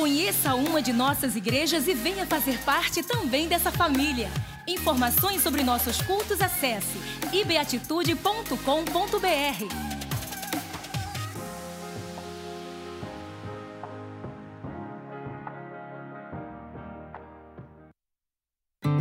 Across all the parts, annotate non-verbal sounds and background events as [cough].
Conheça uma de nossas igrejas e venha fazer parte também dessa família. Informações sobre nossos cultos acesse ibeatitude.com.br.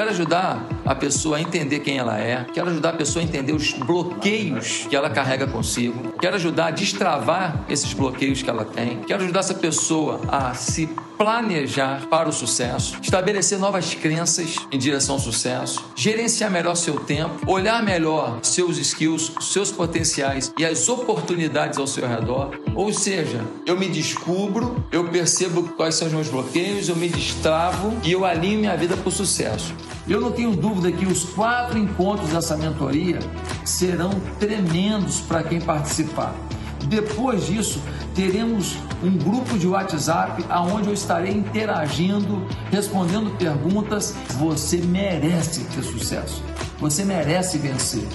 Quero ajudar a pessoa a entender quem ela é, quero ajudar a pessoa a entender os bloqueios que ela carrega consigo, quero ajudar a destravar esses bloqueios que ela tem, quero ajudar essa pessoa a se planejar para o sucesso, estabelecer novas crenças em direção ao sucesso, gerenciar melhor seu tempo, olhar melhor seus skills, seus potenciais e as oportunidades ao seu redor. Ou seja, eu me descubro, eu percebo quais são os meus bloqueios, eu me destravo e eu alinho minha vida para o sucesso. Eu não tenho dúvida que os quatro encontros dessa mentoria serão tremendos para quem participar. Depois disso, teremos um grupo de WhatsApp aonde eu estarei interagindo, respondendo perguntas. Você merece ter sucesso. Você merece vencer.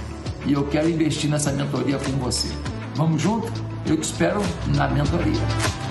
E eu quero investir nessa mentoria com você. Vamos junto? Eu te espero na mentoria.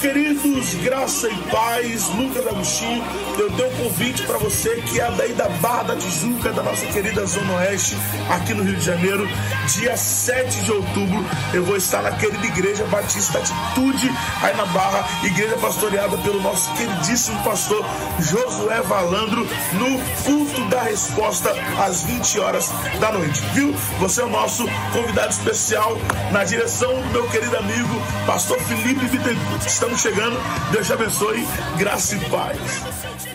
Queridos, graça e paz, Lucas Agostinho, eu tenho um convite para você que é daí da Barra da Tijuca, da nossa querida Zona Oeste, aqui no Rio de Janeiro, dia 7 de outubro, eu vou estar na querida Igreja Batista Atitude, aí na Barra, igreja pastoreada pelo nosso queridíssimo pastor Josué Valandro, no culto da resposta às 20 horas da noite, viu? Você é o nosso convidado especial na direção do meu querido amigo, pastor Felipe Bittencourt. Estamos chegando. Deus te abençoe. Graça e paz.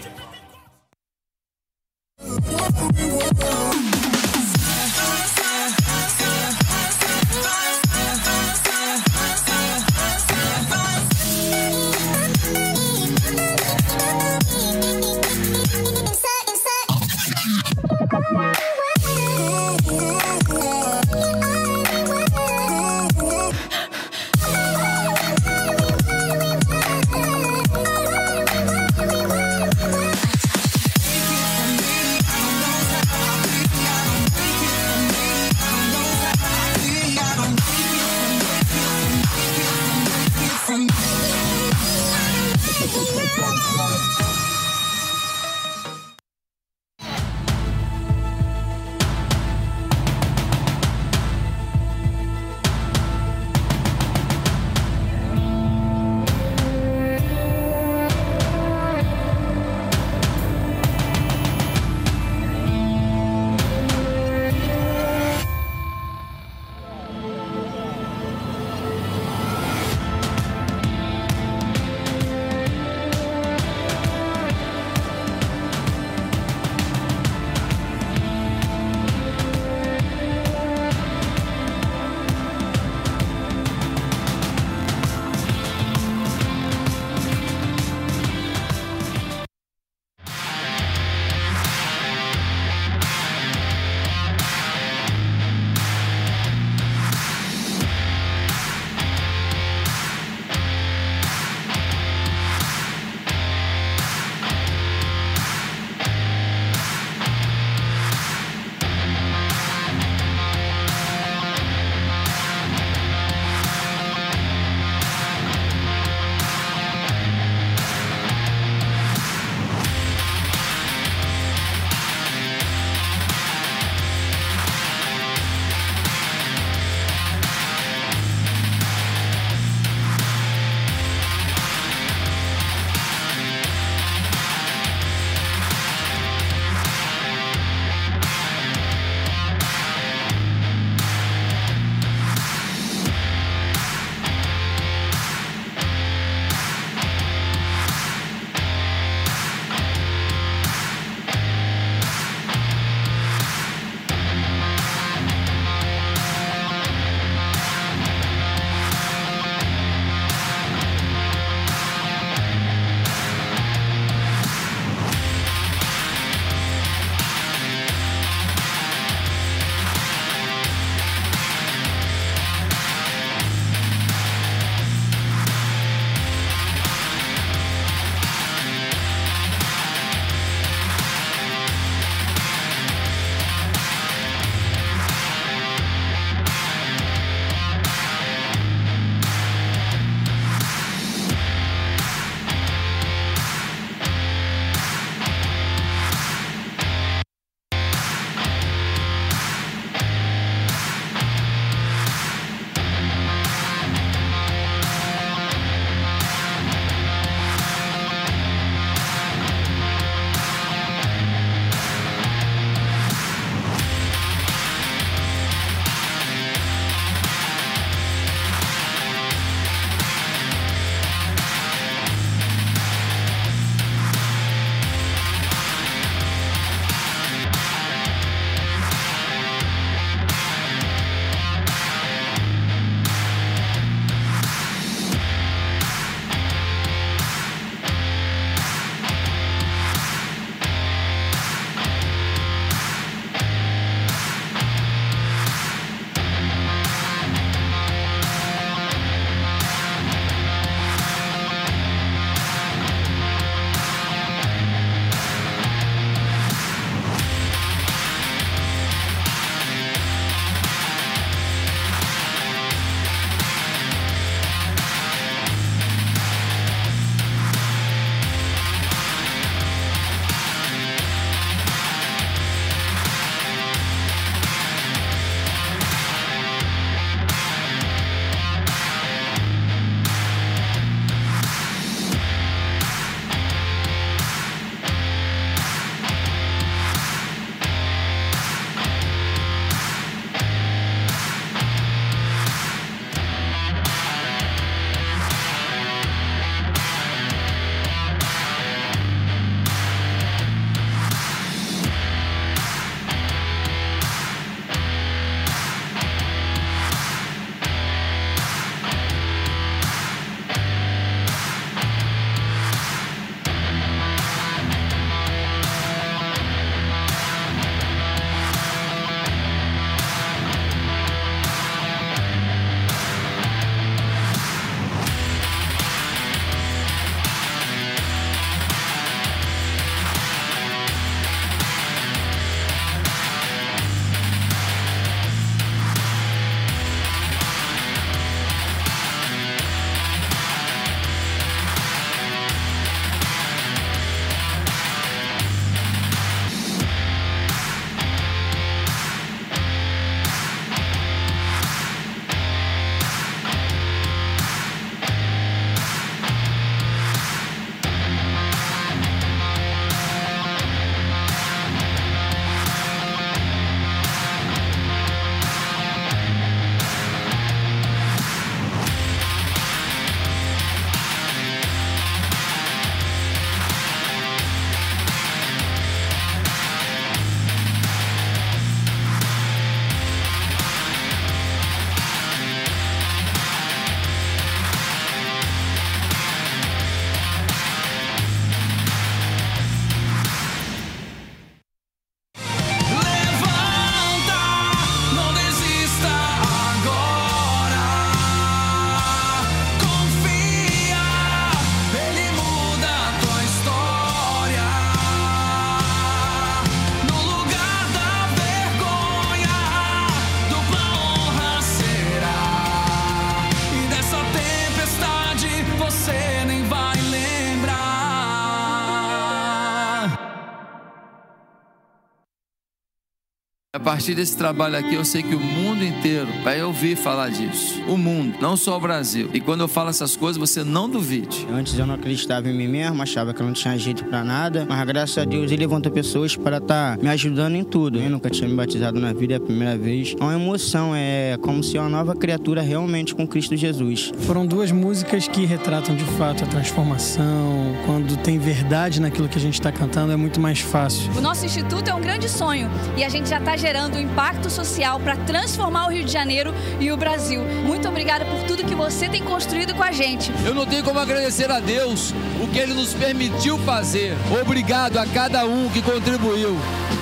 Partir desse trabalho aqui, eu sei que o mundo inteiro vai ouvir falar disso. O mundo, não só o Brasil. E quando eu falo essas coisas, você não duvide. Antes eu não acreditava em mim mesmo, achava que eu não tinha jeito para nada, mas graças a Deus ele levantou pessoas para estar tá me ajudando em tudo. Eu nunca tinha me batizado na vida, é a primeira vez. É uma emoção, é como se uma nova criatura realmente com Cristo Jesus. Foram duas músicas que retratam de fato a transformação. Quando tem verdade naquilo que a gente está cantando, é muito mais fácil. O nosso instituto é um grande sonho e a gente já está gerando um impacto social para transformar o Rio de Janeiro e o Brasil. Muito obrigada por tudo que você tem construído com a gente. Eu não tenho como agradecer a Deus o que Ele nos permitiu fazer. Obrigado a cada um que contribuiu,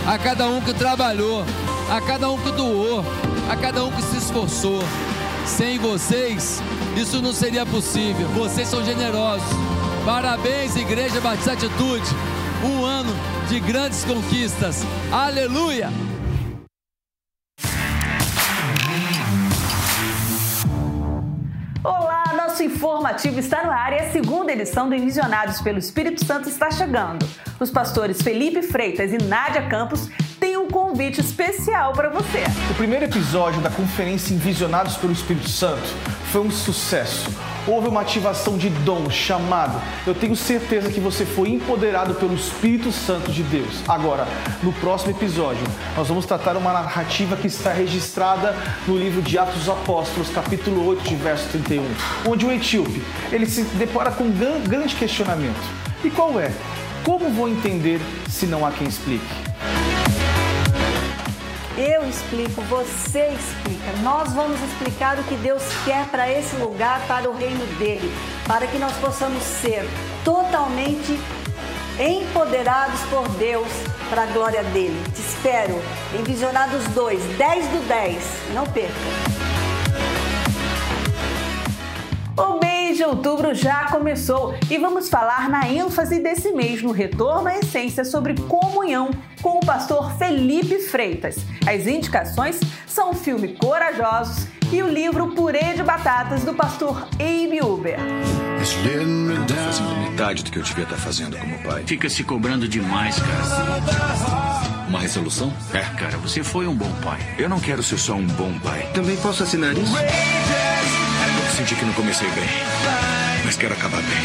a cada um que trabalhou, a cada um que doou, a cada um que se esforçou. Sem vocês, isso não seria possível. Vocês são generosos. Parabéns, Igreja Batista Atitude. Um ano de grandes conquistas. Aleluia! Informativo está no ar e a segunda edição do Envisionados pelo Espírito Santo está chegando. Os pastores Felipe Freitas e Nádia Campos têm um convite especial para você. O primeiro episódio da conferência Envisionados pelo Espírito Santo foi um sucesso houve uma ativação de dom, chamado. Eu tenho certeza que você foi empoderado pelo Espírito Santo de Deus. Agora, no próximo episódio, nós vamos tratar uma narrativa que está registrada no livro de Atos dos Apóstolos, capítulo 8, de verso 31, onde o etíope, ele se depara com um grande questionamento. E qual é? Como vou entender se não há quem explique? Eu explico, você explica. Nós vamos explicar o que Deus quer para esse lugar, para o reino dele, para que nós possamos ser totalmente empoderados por Deus para a glória dele. Te espero em Visionados 2, 10 do 10. Não perca. De outubro já começou e vamos falar na ênfase desse mês no Retorno à Essência sobre comunhão com o pastor Felipe Freitas. As indicações são o filme Corajosos e o livro Purê de Batatas do pastor Abe Uber. Fazendo metade do que eu devia estar fazendo como pai. Fica se cobrando demais, cara. Uma resolução? É, cara, você foi um bom pai. Eu não quero ser só um bom pai. Também posso assinar isso? Senti que não comecei bem, mas quero acabar bem.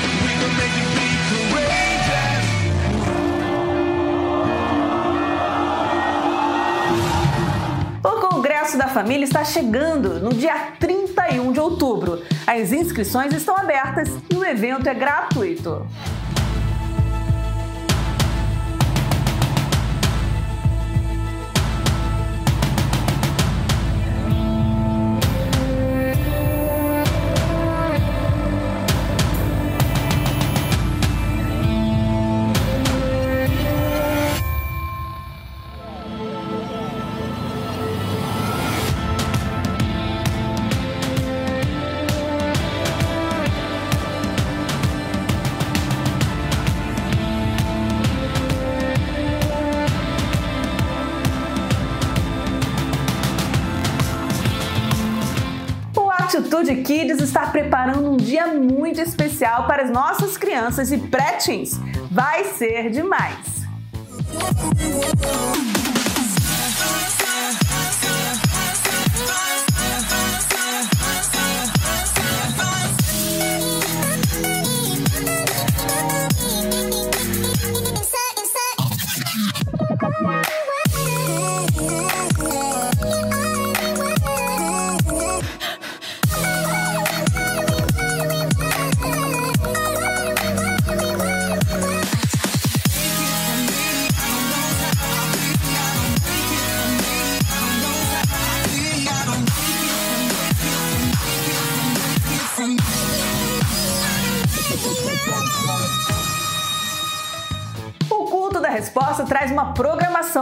O Congresso da Família está chegando no dia 31 de outubro. As inscrições estão abertas e o evento é gratuito. Está preparando um dia muito especial para as nossas crianças e pré-teens. Vai ser demais!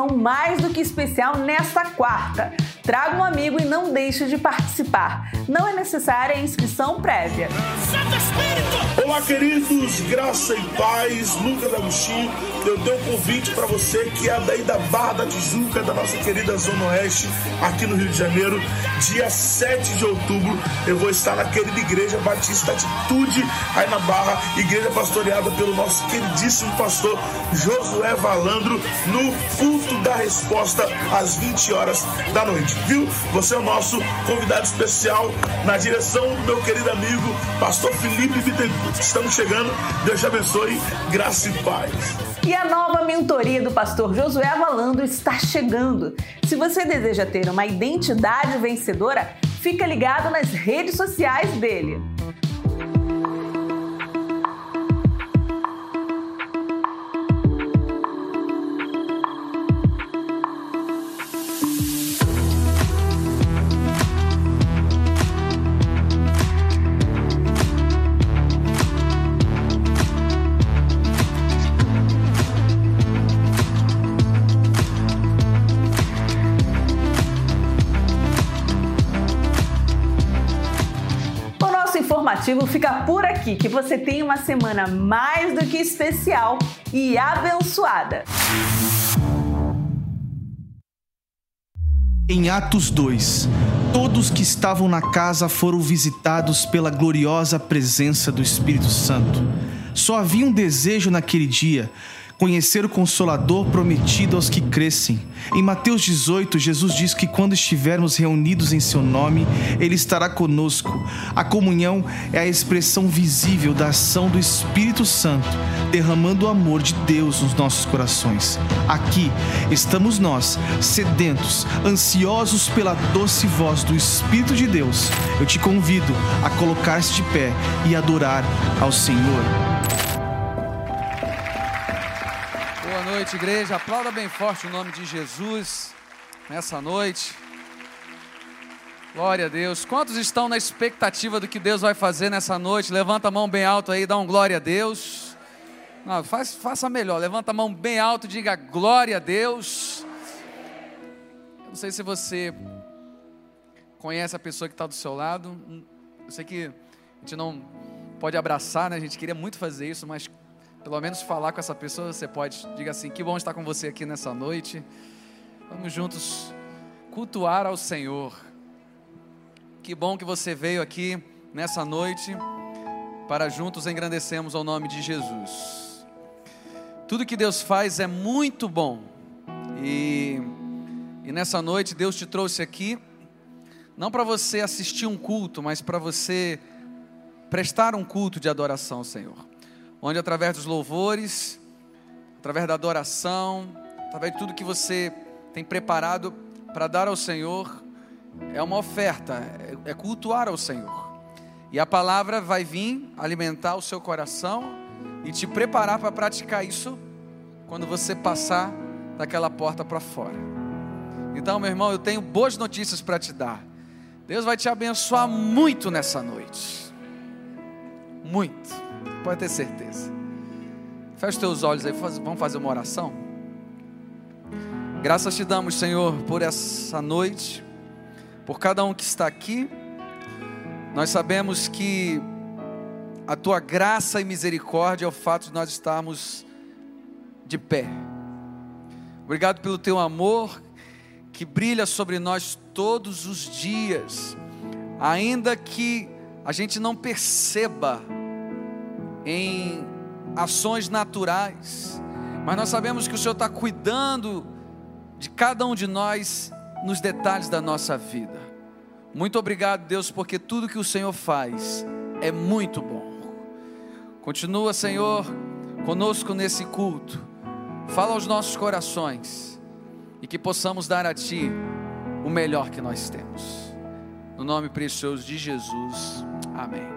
Programação mais do que especial nesta quarta. Traga um amigo e não deixe de participar. Não é necessária inscrição prévia. Olá, queridos, graça e paz, Lucas Agostinho. Eu tenho um convite para você que é daí da Barra da Tijuca, da nossa querida Zona Oeste, aqui no Rio de Janeiro. Dia 7 de outubro, eu vou estar na querida Igreja Batista Atitude, aí na Barra, igreja pastoreada pelo nosso queridíssimo pastor Josué Valandro, no culto da resposta às 20 horas da noite, viu? Você é o nosso convidado especial na direção do meu querido amigo, pastor Felipe Bittencourt. Estamos chegando, Deus te abençoe, graça e paz. E a nova mentoria do pastor Josué Valandro está chegando. Se você deseja ter uma identidade vencedora, fica ligado nas redes sociais dele. Fica por aqui. Que você tenha uma semana mais do que especial e abençoada. Em Atos 2, todos que estavam na casa foram visitados pela gloriosa presença do Espírito Santo. Só havia um desejo naquele dia conhecer o Consolador prometido aos que crescem. Em Mateus 18, Jesus diz que quando estivermos reunidos em seu nome, ele estará conosco. A comunhão é a expressão visível da ação do Espírito Santo, derramando o amor de Deus nos nossos corações. Aqui estamos nós, sedentos, ansiosos pela doce voz do Espírito de Deus. Eu te convido a colocar-se de pé e adorar ao Senhor. Noite, igreja. Aplauda bem forte o nome de Jesus nessa noite. Glória a Deus. Quantos estão na expectativa do que Deus vai fazer nessa noite? Levanta a mão bem alto aí, dá um glória a Deus. Não, faz, faça melhor. Levanta a mão bem alto, diga glória a Deus. Eu não sei se você conhece a pessoa que está do seu lado. Eu sei que a gente não pode abraçar, né? A gente queria muito fazer isso, mas pelo menos falar com essa pessoa, você pode, diga assim: que bom estar com você aqui nessa noite. Vamos juntos cultuar ao Senhor. Que bom que você veio aqui nessa noite para juntos engrandecermos ao nome de Jesus. Tudo que Deus faz é muito bom. E, e nessa noite Deus te trouxe aqui, não para você assistir um culto, mas para você prestar um culto de adoração ao Senhor onde através dos louvores, através da adoração, através de tudo que você tem preparado para dar ao Senhor, é uma oferta, é, é cultuar ao Senhor. E a palavra vai vir alimentar o seu coração e te preparar para praticar isso quando você passar daquela porta para fora. Então, meu irmão, eu tenho boas notícias para te dar. Deus vai te abençoar muito nessa noite. Muito. Pode ter certeza. Feche os teus olhos aí, vamos fazer uma oração. Graças te damos, Senhor, por essa noite, por cada um que está aqui. Nós sabemos que a tua graça e misericórdia é o fato de nós estarmos de pé. Obrigado pelo teu amor que brilha sobre nós todos os dias, ainda que a gente não perceba em ações naturais, mas nós sabemos que o Senhor está cuidando de cada um de nós nos detalhes da nossa vida. Muito obrigado, Deus, porque tudo que o Senhor faz é muito bom. Continua, Senhor, conosco nesse culto. Fala aos nossos corações e que possamos dar a Ti o melhor que nós temos. No nome precioso de Jesus. Amém.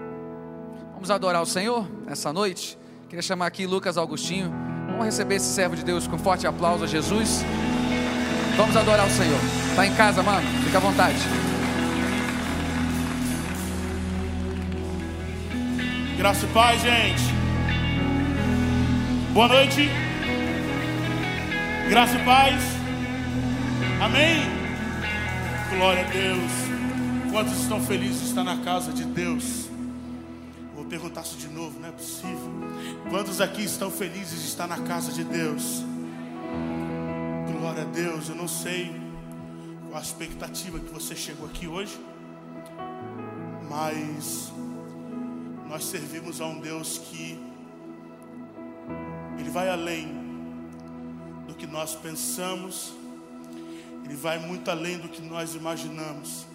Vamos adorar o Senhor nessa noite? Queria chamar aqui Lucas Augustinho. Vamos receber esse servo de Deus com forte aplauso a Jesus. Vamos adorar o Senhor. Está em casa, mano? Fica à vontade. Graça e paz, gente. Boa noite. Graça e paz. Amém. Glória a Deus. Quantos estão felizes de estar na casa de Deus? Isso de novo, não é possível. Quantos aqui estão felizes de estar na casa de Deus? Glória a Deus, eu não sei qual a expectativa que você chegou aqui hoje, mas nós servimos a um Deus que Ele vai além do que nós pensamos, Ele vai muito além do que nós imaginamos.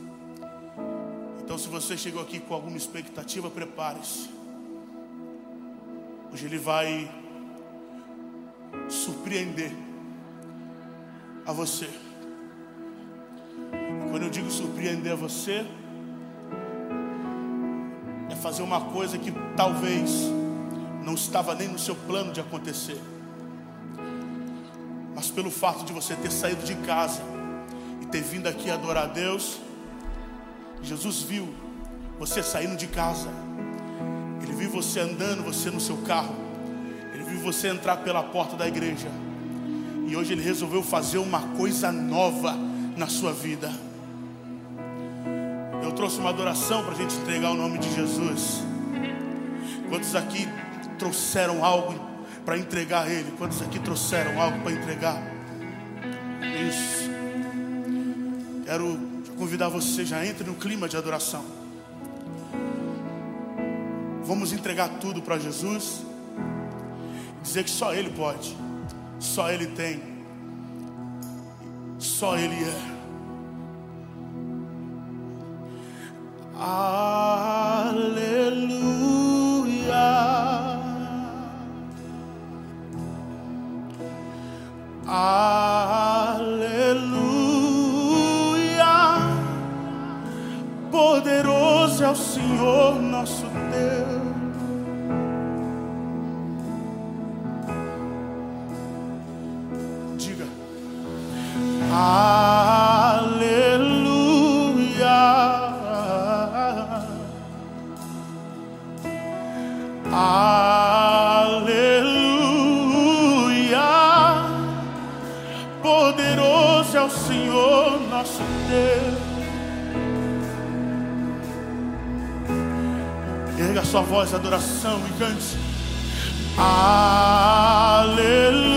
Então, se você chegou aqui com alguma expectativa, prepare-se. Hoje Ele vai surpreender a você. Quando eu digo surpreender a você, é fazer uma coisa que talvez não estava nem no seu plano de acontecer. Mas pelo fato de você ter saído de casa e ter vindo aqui adorar a Deus, Jesus viu você saindo de casa. Ele viu você andando, você no seu carro. Ele viu você entrar pela porta da igreja. E hoje ele resolveu fazer uma coisa nova na sua vida. Eu trouxe uma adoração para a gente entregar o nome de Jesus. Quantos aqui trouxeram algo para entregar a Ele? Quantos aqui trouxeram algo para entregar? Isso. Quero convidar você, já entre no clima de adoração. Vamos entregar tudo para Jesus. Dizer que só Ele pode, só Ele tem, só Ele é. Aleluia. Aleluia. Senhor nosso Deus. Diga. Aleluia. Aleluia. Poderoso é o Senhor nosso Deus. Sua voz de adoração e cante. Aleluia.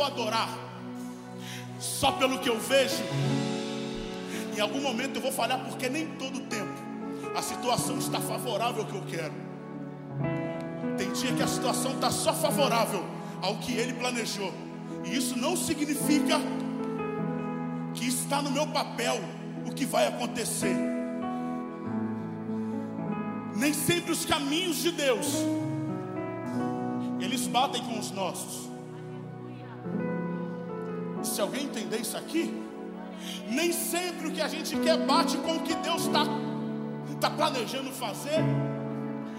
For adorar só pelo que eu vejo, em algum momento eu vou falhar porque nem todo tempo a situação está favorável ao que eu quero. Tem dia que a situação está só favorável ao que ele planejou. E isso não significa que está no meu papel o que vai acontecer. Nem sempre os caminhos de Deus eles batem com os nossos. Se alguém entender isso aqui, nem sempre o que a gente quer bate com o que Deus está tá planejando fazer,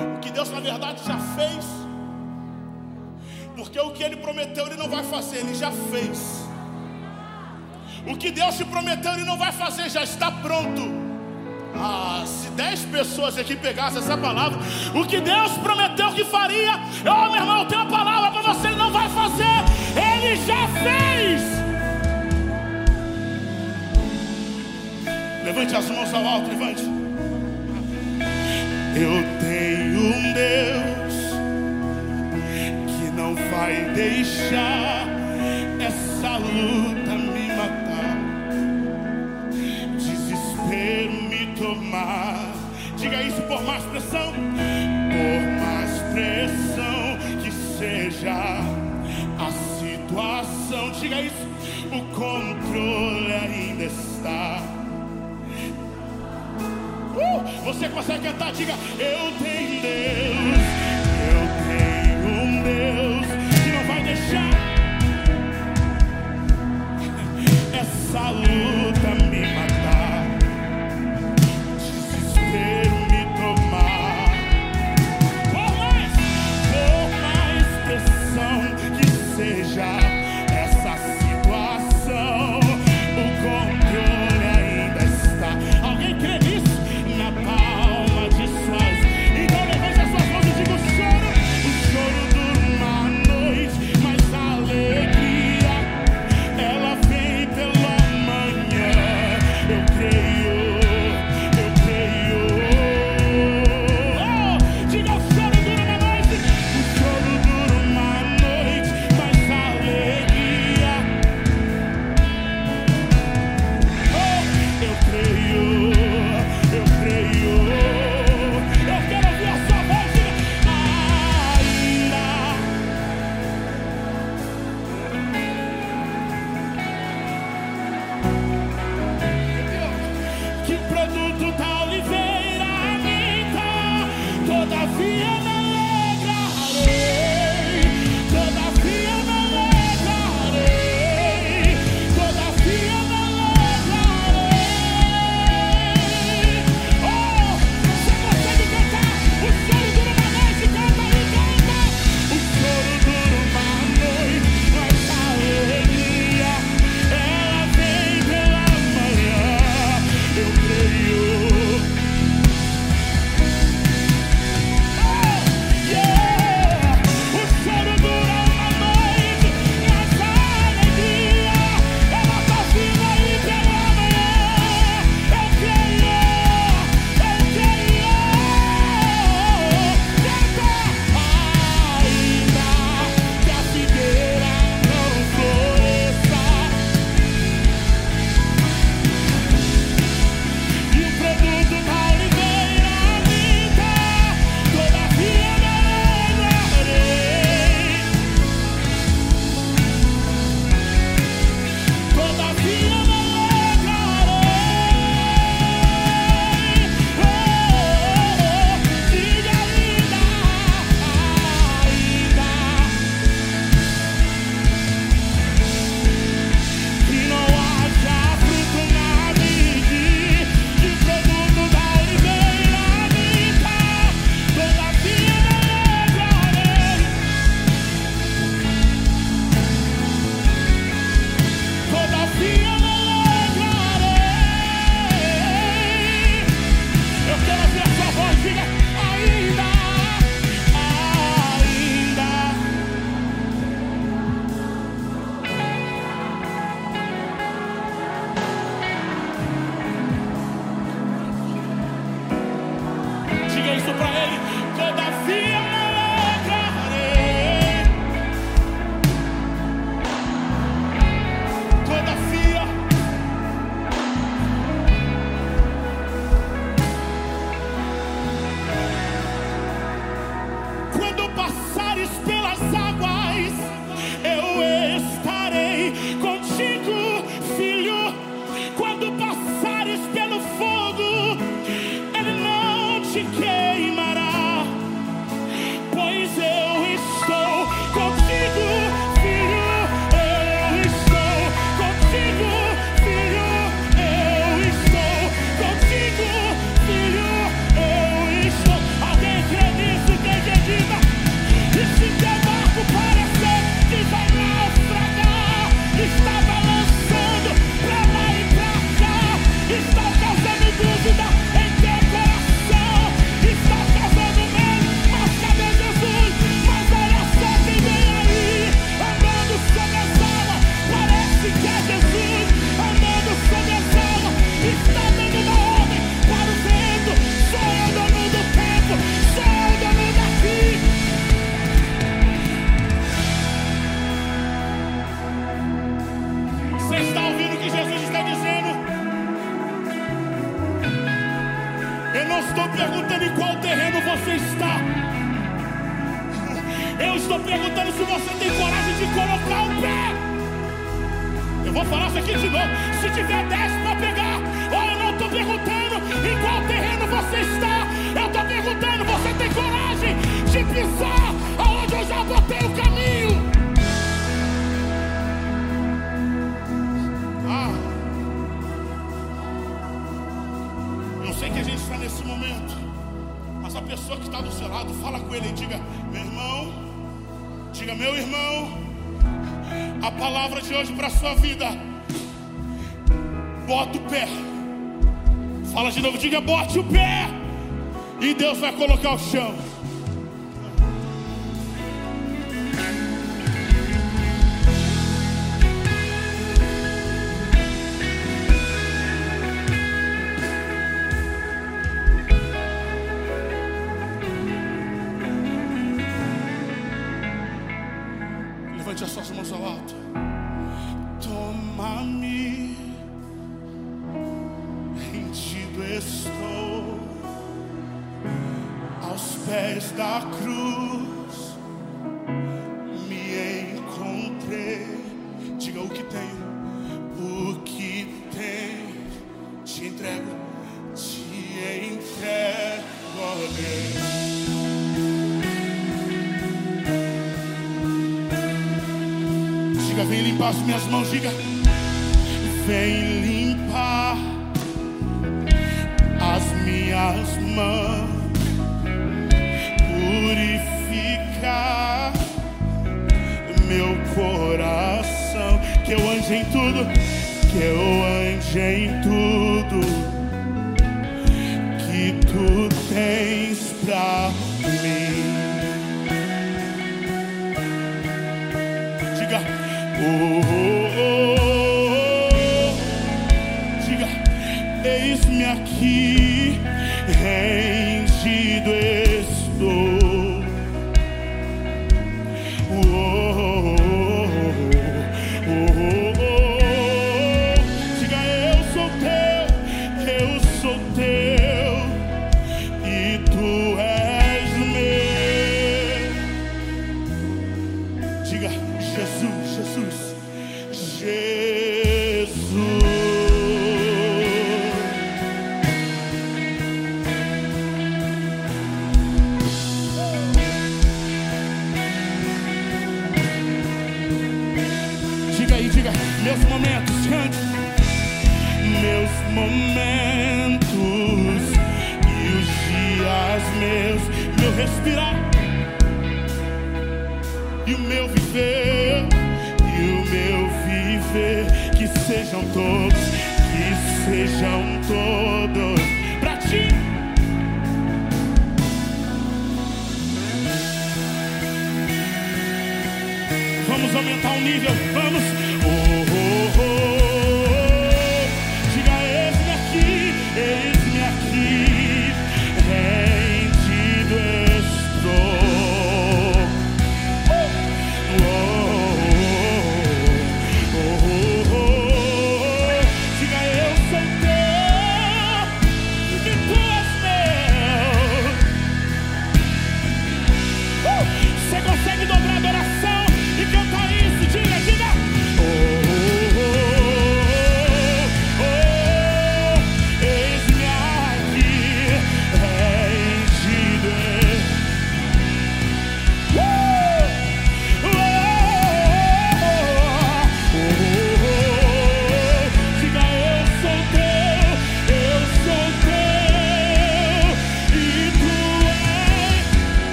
o que Deus na verdade já fez, porque o que Ele prometeu Ele não vai fazer, Ele já fez. O que Deus te prometeu Ele não vai fazer, já está pronto. Ah, se dez pessoas aqui pegassem essa palavra, o que Deus prometeu que faria, oh meu irmão, eu tenho uma palavra para você, Ele não vai fazer, Ele já fez. Levante as mãos ao alto, levante. Eu tenho um Deus que não vai deixar essa luta me matar. Desespero me tomar. Diga isso por mais pressão. Por mais pressão que seja a situação. Diga isso. O controle ainda está. Você consegue cantar? Diga, eu tenho Deus. Eu tenho um Deus que não vai deixar [laughs] essa luta me matar.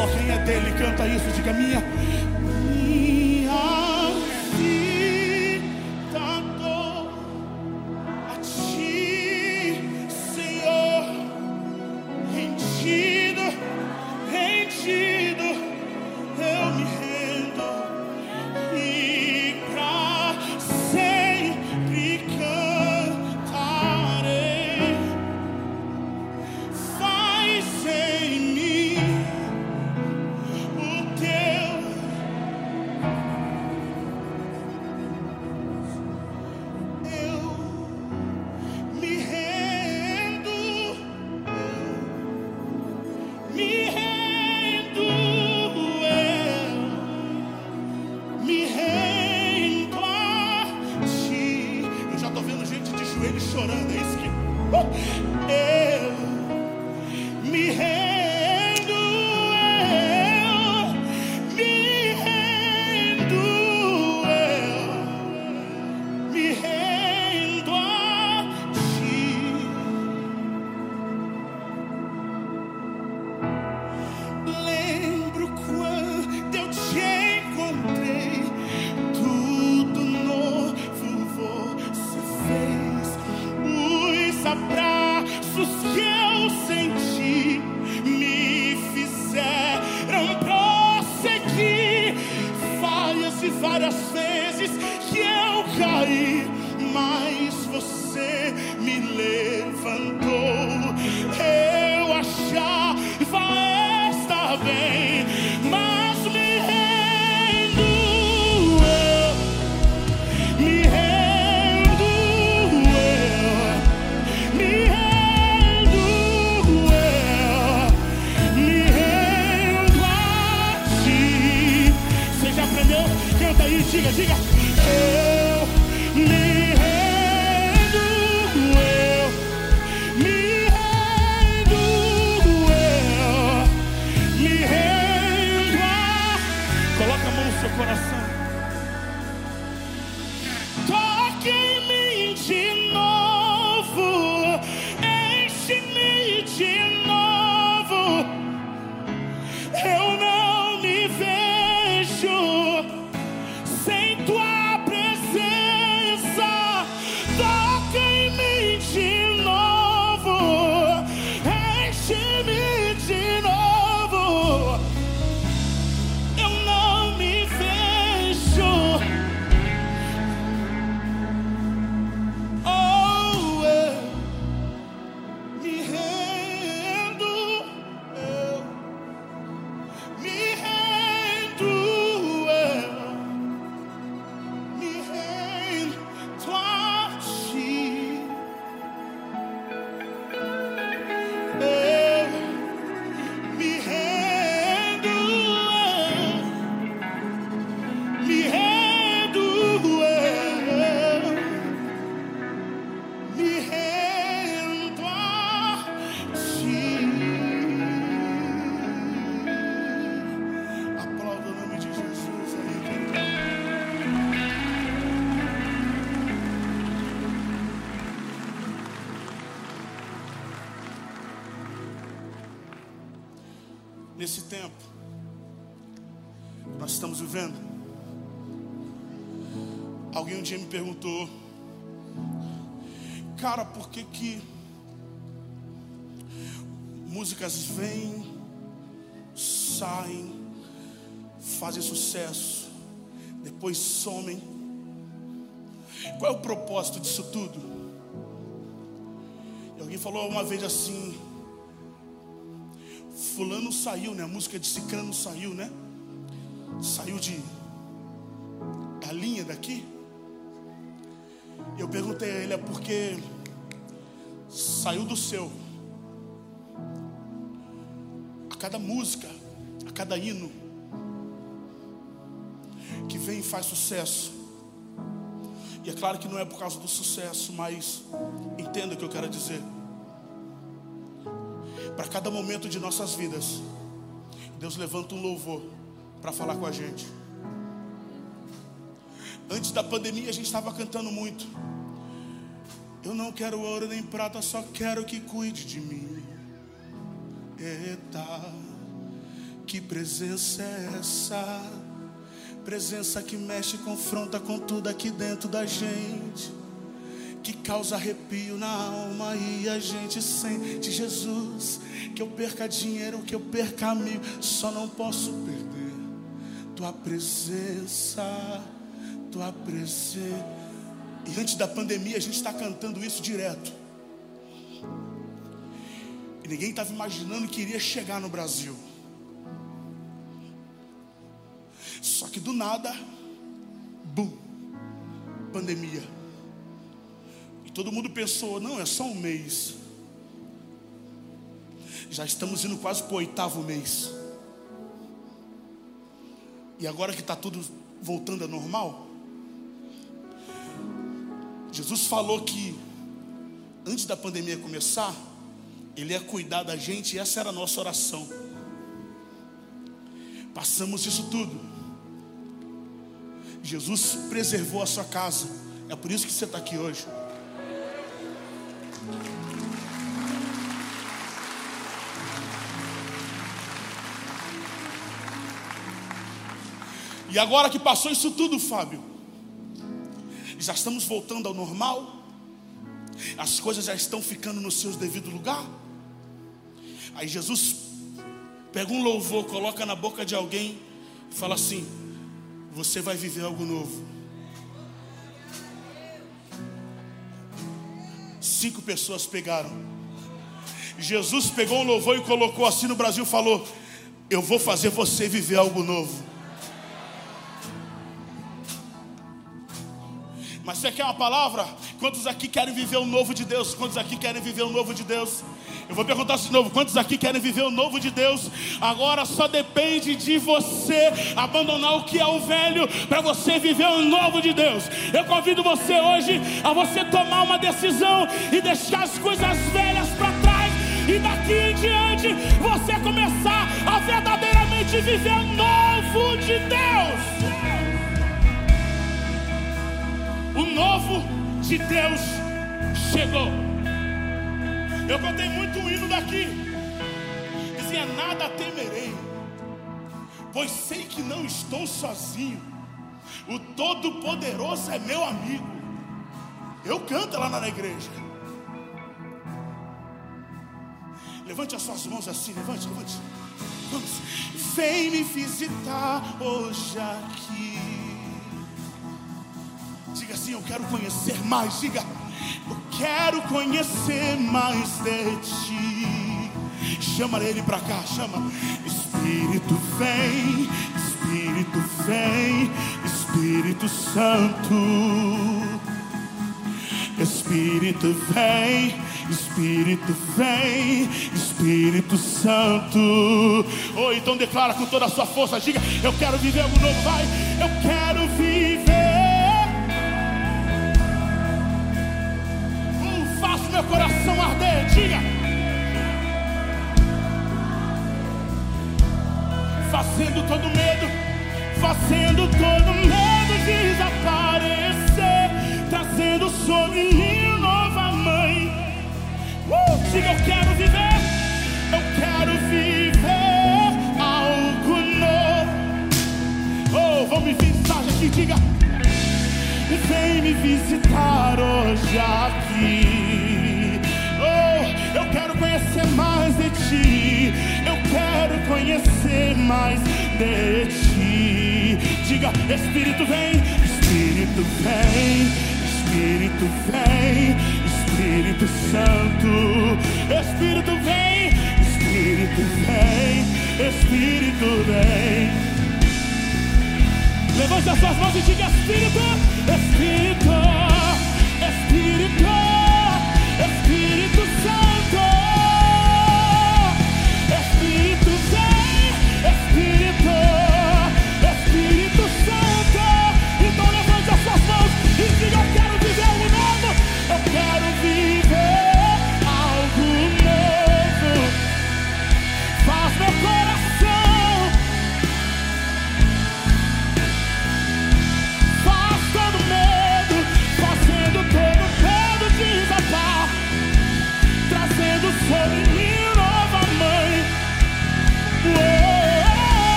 Só quem é dele canta isso, diga minha. Minha Nesse tempo, que nós estamos vivendo. Alguém um dia me perguntou, cara, por que que músicas vêm, saem, fazem sucesso, depois somem? Qual é o propósito disso tudo? E alguém falou uma vez assim: Fulano saiu, né? A música de Cicrano saiu, né? Saiu de da linha daqui. Eu perguntei a ele, é porque saiu do seu. A cada música, a cada hino que vem e faz sucesso, E é claro que não é por causa do sucesso, mas entenda o que eu quero dizer. Para cada momento de nossas vidas, Deus levanta um louvor para falar com a gente. Antes da pandemia, a gente estava cantando muito. Eu não quero ouro nem prata, só quero que cuide de mim. Eita, que presença é essa? Presença que mexe, confronta com tudo aqui dentro da gente. Que causa arrepio na alma e a gente sente Jesus. Que eu perca dinheiro, que eu perca amigo, só não posso perder tua presença, tua presença. E antes da pandemia a gente está cantando isso direto. E ninguém estava imaginando que iria chegar no Brasil. Só que do nada, bum, pandemia. E todo mundo pensou, não, é só um mês. Já estamos indo quase para o oitavo mês. E agora que está tudo voltando a normal, Jesus falou que antes da pandemia começar, Ele ia cuidar da gente e essa era a nossa oração. Passamos isso tudo. Jesus preservou a sua casa. É por isso que você está aqui hoje. E agora que passou isso tudo, Fábio, já estamos voltando ao normal, as coisas já estão ficando no seu devido lugar. Aí Jesus pega um louvor, coloca na boca de alguém e fala assim: Você vai viver algo novo. Cinco pessoas pegaram. Jesus pegou um louvor e colocou assim no Brasil, falou: Eu vou fazer você viver algo novo. Mas você quer uma palavra? Quantos aqui querem viver o novo de Deus? Quantos aqui querem viver o novo de Deus? Eu vou perguntar de novo: quantos aqui querem viver o novo de Deus? Agora só depende de você abandonar o que é o velho para você viver o novo de Deus. Eu convido você hoje a você tomar uma decisão e deixar as coisas velhas para trás. E daqui em diante você começar a verdadeiramente viver o novo de Deus. O novo de Deus chegou. Eu cantei muito o hino daqui. Dizia: Nada temerei, pois sei que não estou sozinho. O Todo-Poderoso é meu amigo. Eu canto lá na igreja. Levante as suas mãos assim, levante, levante. Vamos. Vem me visitar hoje aqui. Diga assim: Eu quero conhecer mais. Diga: quero conhecer mais de ti. Chama ele para cá, chama. Espírito vem, Espírito vem, Espírito Santo. Espírito vem, Espírito vem, Espírito Santo. Ou oh, então declara com toda a sua força, diga: Eu quero viver algo novo, vai. Eu quero coração arder. Diga. Fazendo todo medo, fazendo todo medo desaparecer, trazendo sobre mim nova mãe. Uh, diga, eu quero viver, eu quero viver algo novo. Oh, vamos me mensagem aqui, diga. Vem me visitar hoje aqui. Conhecer mais de ti. Eu quero conhecer mais de ti. Diga, Espírito vem, Espírito vem, Espírito vem, Espírito Santo. Espírito vem, Espírito vem, Espírito vem. Levante as suas mãos e diga Espírito, Espírito, Espírito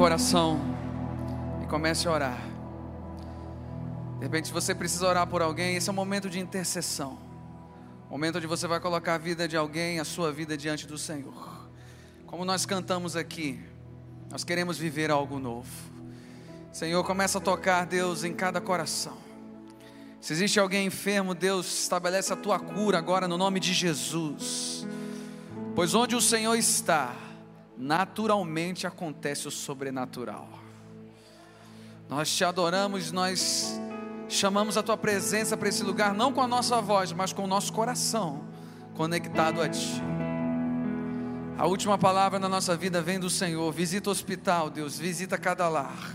coração e comece a orar. De repente, se você precisa orar por alguém, esse é um momento de intercessão. Momento onde você vai colocar a vida de alguém, a sua vida diante do Senhor. Como nós cantamos aqui, nós queremos viver algo novo. Senhor, começa a tocar, Deus, em cada coração. Se existe alguém enfermo, Deus, estabelece a tua cura agora no nome de Jesus. Pois onde o Senhor está, naturalmente acontece o sobrenatural. Nós te adoramos, nós chamamos a tua presença para esse lugar, não com a nossa voz, mas com o nosso coração conectado a ti. A última palavra na nossa vida vem do Senhor. Visita o hospital, Deus, visita cada lar.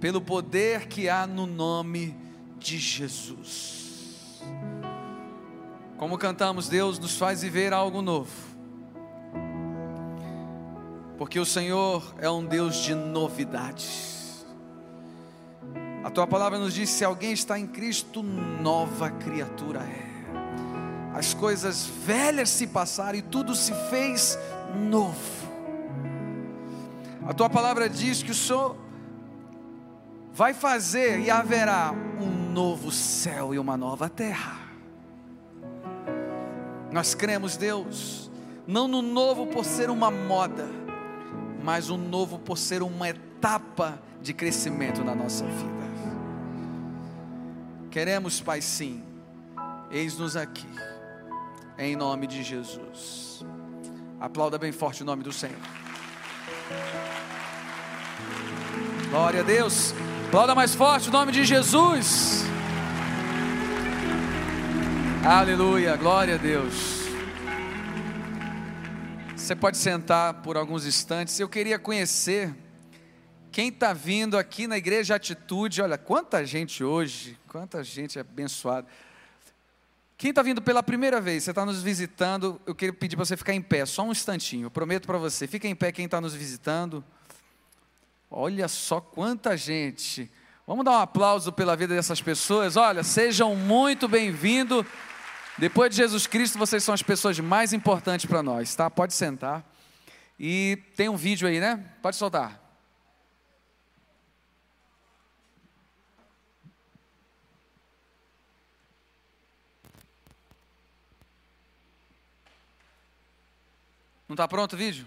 Pelo poder que há no nome de Jesus. Como cantamos, Deus nos faz viver algo novo. Porque o Senhor é um Deus de novidades. A tua palavra nos diz: se alguém está em Cristo, nova criatura é. As coisas velhas se passaram e tudo se fez novo. A tua palavra diz que o Senhor vai fazer e haverá um novo céu e uma nova terra. Nós cremos, Deus, não no novo por ser uma moda, mas o novo por ser uma etapa de crescimento na nossa vida. Queremos, Pai, sim, eis-nos aqui, em nome de Jesus. Aplauda bem forte o nome do Senhor. Glória a Deus. Aplauda mais forte o nome de Jesus. Aleluia, glória a Deus. Você pode sentar por alguns instantes. Eu queria conhecer quem está vindo aqui na Igreja Atitude. Olha, quanta gente hoje, quanta gente abençoada. Quem está vindo pela primeira vez, você está nos visitando, eu queria pedir para você ficar em pé, só um instantinho, eu prometo para você. Fica em pé quem está nos visitando. Olha só quanta gente. Vamos dar um aplauso pela vida dessas pessoas. Olha, sejam muito bem-vindos. Depois de Jesus Cristo, vocês são as pessoas mais importantes para nós, tá? Pode sentar. E tem um vídeo aí, né? Pode soltar. Não está pronto o vídeo?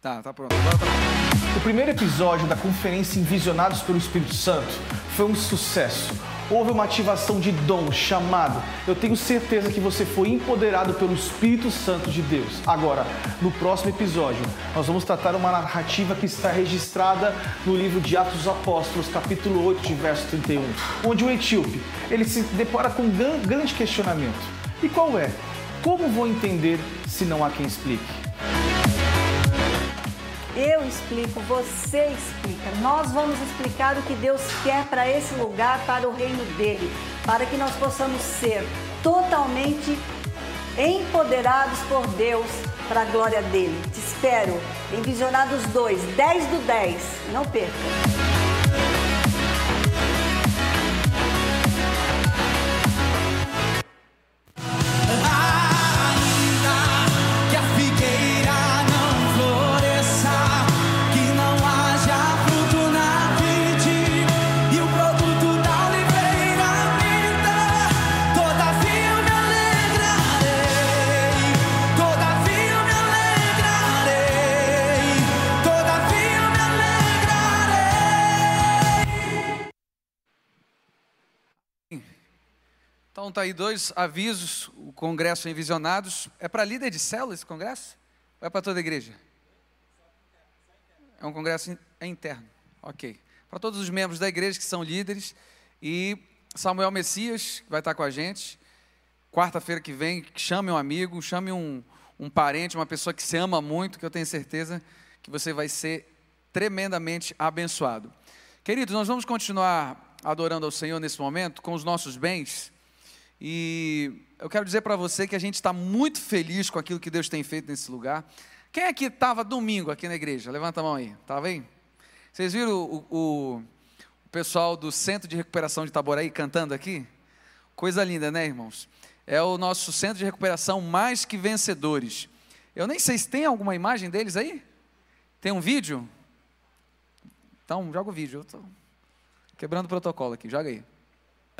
Tá, tá pronto. Agora tá pronto. Primeiro episódio da conferência Envisionados pelo Espírito Santo foi um sucesso. Houve uma ativação de dom chamado. Eu tenho certeza que você foi empoderado pelo Espírito Santo de Deus. Agora, no próximo episódio, nós vamos tratar uma narrativa que está registrada no livro de Atos dos Apóstolos, capítulo 8, de verso 31, onde o etíope, ele se depara com um grande questionamento. E qual é? Como vou entender se não há quem explique? Eu explico, você explica. Nós vamos explicar o que Deus quer para esse lugar, para o reino dele, para que nós possamos ser totalmente empoderados por Deus para a glória dele. Te espero em Visionados 2, 10 do 10. Não perca. Então tá aí dois avisos, o congresso em Visionados. É para líder de célula esse congresso? Ou é para toda a igreja? É um congresso é interno. Ok. Para todos os membros da igreja que são líderes. E Samuel Messias, que vai estar com a gente. Quarta-feira que vem, chame um amigo, chame um, um parente, uma pessoa que se ama muito, que eu tenho certeza que você vai ser tremendamente abençoado. Queridos, nós vamos continuar adorando ao Senhor nesse momento com os nossos bens. E eu quero dizer para você que a gente está muito feliz com aquilo que Deus tem feito nesse lugar. Quem é que estava domingo aqui na igreja? Levanta a mão aí. Estava aí? Vocês viram o, o, o, pessoal do Centro de Recuperação de Itaboraí cantando aqui? Coisa linda, né, irmãos? É o nosso centro de recuperação mais que vencedores. Eu nem sei se tem alguma imagem deles aí. Tem um vídeo? Então, joga o vídeo. Eu estou quebrando o protocolo aqui. Joga aí.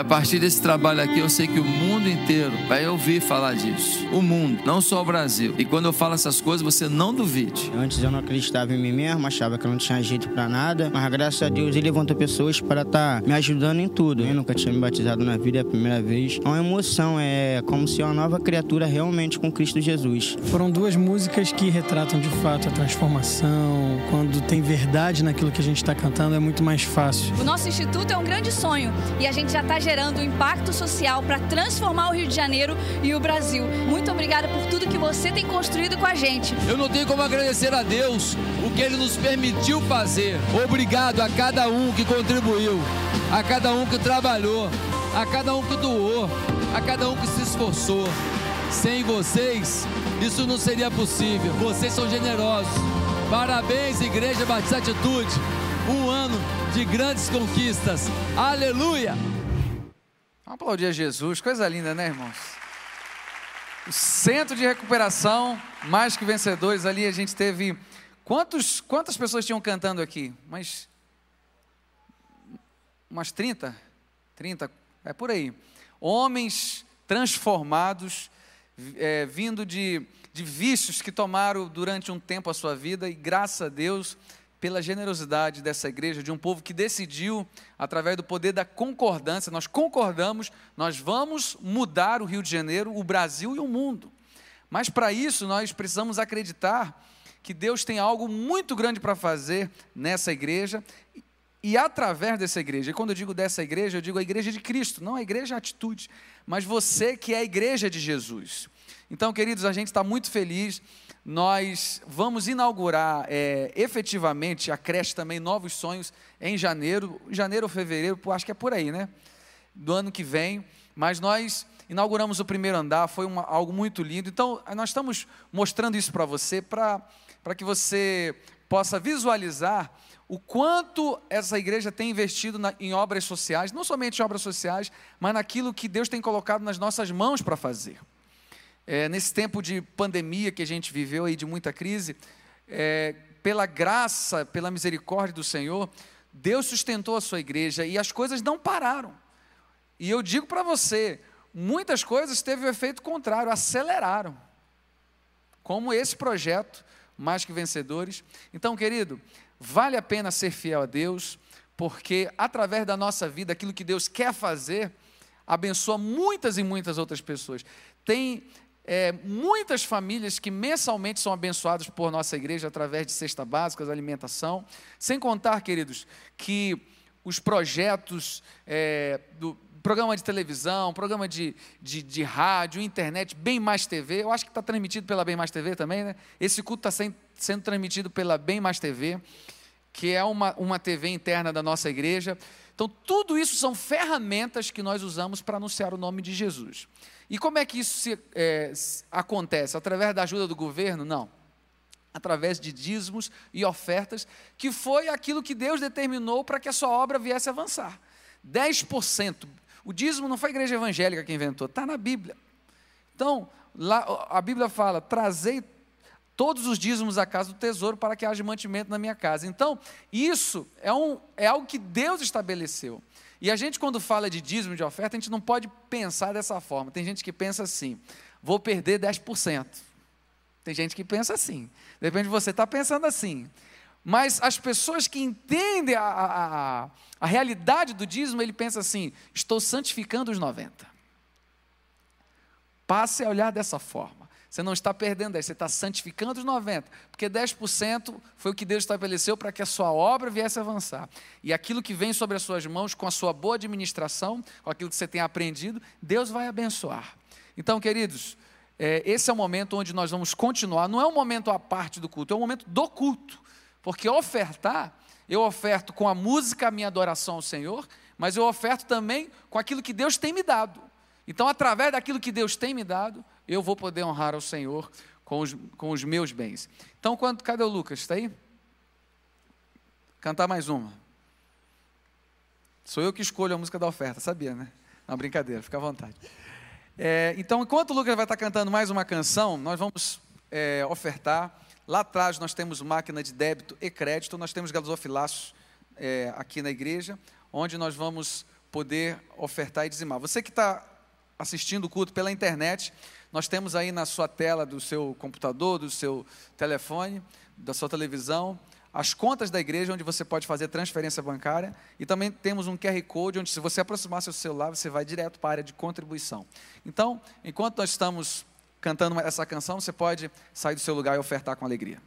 A partir desse trabalho aqui, eu sei que o mundo inteiro vai ouvir falar disso. O mundo, não só o Brasil. E quando eu falo essas coisas, você não duvide. Antes eu não acreditava em mim mesmo, achava que eu não tinha jeito para nada. Mas graças a Deus ele levantou pessoas para estar tá me ajudando em tudo. Eu nunca tinha me batizado na vida, é a primeira vez. É uma emoção, é como se uma nova criatura realmente com Cristo Jesus. Foram duas músicas que retratam de fato a transformação. Quando tem verdade naquilo que a gente está cantando, é muito mais fácil. O nosso instituto é um grande sonho e a gente já está gerando impacto social para transformar o Rio de Janeiro e o Brasil. Muito obrigada por tudo que você tem construído com a gente. Eu não tenho como agradecer a Deus o que Ele nos permitiu fazer. Obrigado a cada um que contribuiu, a cada um que trabalhou, a cada um que doou, a cada um que se esforçou. Sem vocês, isso não seria possível. Vocês são generosos. Parabéns, Igreja Batista Atitude. Um ano de grandes conquistas. Aleluia! Vamos aplaudir a Jesus, coisa linda, né, irmãos? O centro de recuperação, mais que vencedores, ali a gente teve. Quantos, quantas pessoas tinham cantando aqui? Mas. Umas 30? 30, é por aí. Homens transformados, é, vindo de, de vícios que tomaram durante um tempo a sua vida, e graças a Deus pela generosidade dessa igreja, de um povo que decidiu, através do poder da concordância, nós concordamos, nós vamos mudar o Rio de Janeiro, o Brasil e o mundo. Mas para isso nós precisamos acreditar que Deus tem algo muito grande para fazer nessa igreja e através dessa igreja. E quando eu digo dessa igreja, eu digo a igreja de Cristo, não a igreja atitude, mas você que é a igreja de Jesus. Então, queridos, a gente está muito feliz nós vamos inaugurar é, efetivamente a creche também Novos Sonhos em janeiro, janeiro ou fevereiro, acho que é por aí, né? Do ano que vem. Mas nós inauguramos o primeiro andar, foi uma, algo muito lindo. Então, nós estamos mostrando isso para você, para que você possa visualizar o quanto essa igreja tem investido na, em obras sociais, não somente em obras sociais, mas naquilo que Deus tem colocado nas nossas mãos para fazer. É, nesse tempo de pandemia que a gente viveu aí, de muita crise, é, pela graça, pela misericórdia do Senhor, Deus sustentou a sua igreja e as coisas não pararam. E eu digo para você, muitas coisas teve o efeito contrário, aceleraram. Como esse projeto, Mais que Vencedores. Então, querido, Vale a pena ser fiel a Deus, porque através da nossa vida, aquilo que Deus quer fazer, abençoa muitas e muitas outras pessoas. Tem é, muitas famílias que mensalmente são abençoadas por nossa igreja através de cesta básicas, alimentação. Sem contar, queridos, que os projetos é, do programa de televisão, programa de, de, de, rádio, internet, Bem Mais TV, eu acho que está transmitido pela Bem Mais TV também, né? Esse culto está sendo, sendo transmitido pela Bem Mais TV que é uma, uma TV interna da nossa igreja. Então, tudo isso são ferramentas que nós usamos para anunciar o nome de Jesus. E como é que isso se, é, acontece? Através da ajuda do governo? Não. Através de dízimos e ofertas, que foi aquilo que Deus determinou para que a sua obra viesse a avançar. 10%. O dízimo não foi a igreja evangélica que inventou, está na Bíblia. Então, lá, a Bíblia fala: trazei todos os dízimos à casa do tesouro para que haja mantimento na minha casa. Então, isso é, um, é algo que Deus estabeleceu. E a gente, quando fala de dízimo, de oferta, a gente não pode pensar dessa forma. Tem gente que pensa assim: vou perder 10%. Tem gente que pensa assim. Depende de você está pensando assim. Mas as pessoas que entendem a, a, a, realidade do dízimo, ele pensa assim: estou santificando os 90. Passe a olhar dessa forma. Você não está perdendo 10, você está santificando os 90, porque 10% foi o que Deus estabeleceu para que a sua obra viesse a avançar. E aquilo que vem sobre as suas mãos, com a sua boa administração, com aquilo que você tem aprendido, Deus vai abençoar. Então, queridos, é, esse é o momento onde nós vamos continuar. Não é um momento à parte do culto, é um momento do culto. Porque ofertar, eu oferto com a música a minha adoração ao Senhor, mas eu oferto também com aquilo que Deus tem me dado. Então, através daquilo que Deus tem me dado, eu vou poder honrar ao Senhor com os, com os meus bens. Então, quando, cadê o Lucas? Está aí? Cantar mais uma. Sou eu que escolho a música da oferta, sabia, né? Não, brincadeira, fica à vontade. É, então, enquanto o Lucas vai estar cantando mais uma canção, nós vamos é, ofertar. Lá atrás nós temos máquina de débito e crédito, nós temos gasofilaços é, aqui na igreja, onde nós vamos poder ofertar e dizimar. Você que está assistindo o culto pela internet, nós temos aí na sua tela do seu computador, do seu telefone, da sua televisão, as contas da igreja onde você pode fazer transferência bancária e também temos um QR Code onde se você aproximar seu celular, você vai direto para a área de contribuição. Então, enquanto nós estamos cantando essa canção, você pode sair do seu lugar e ofertar com alegria.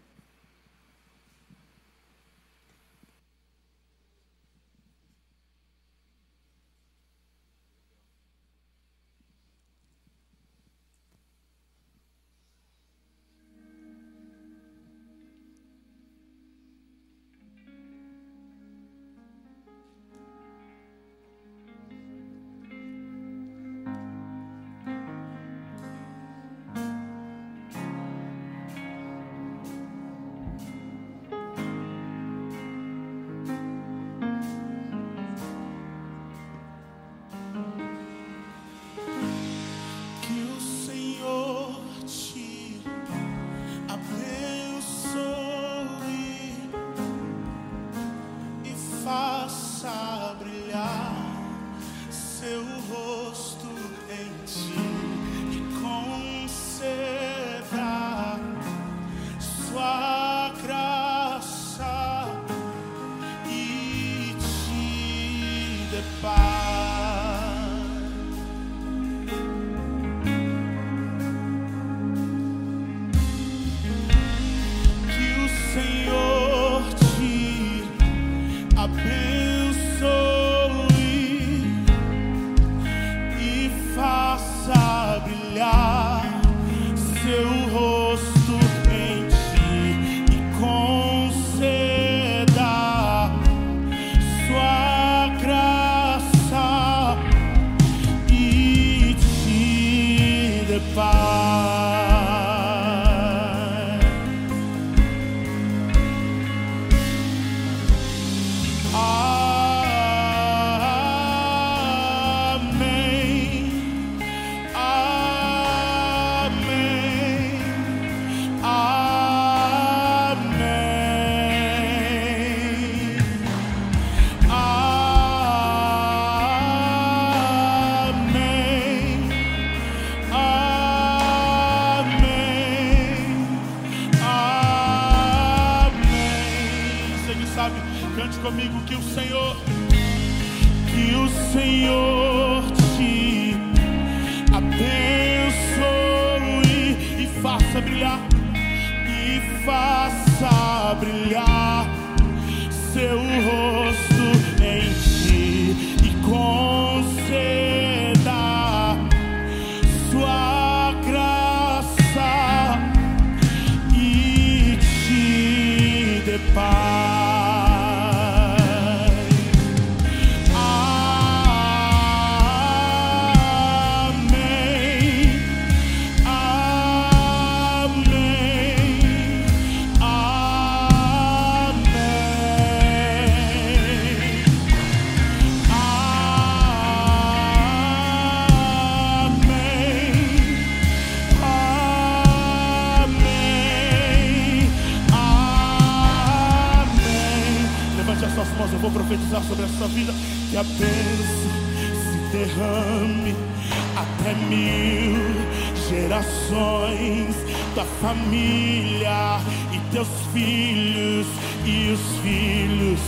Filhos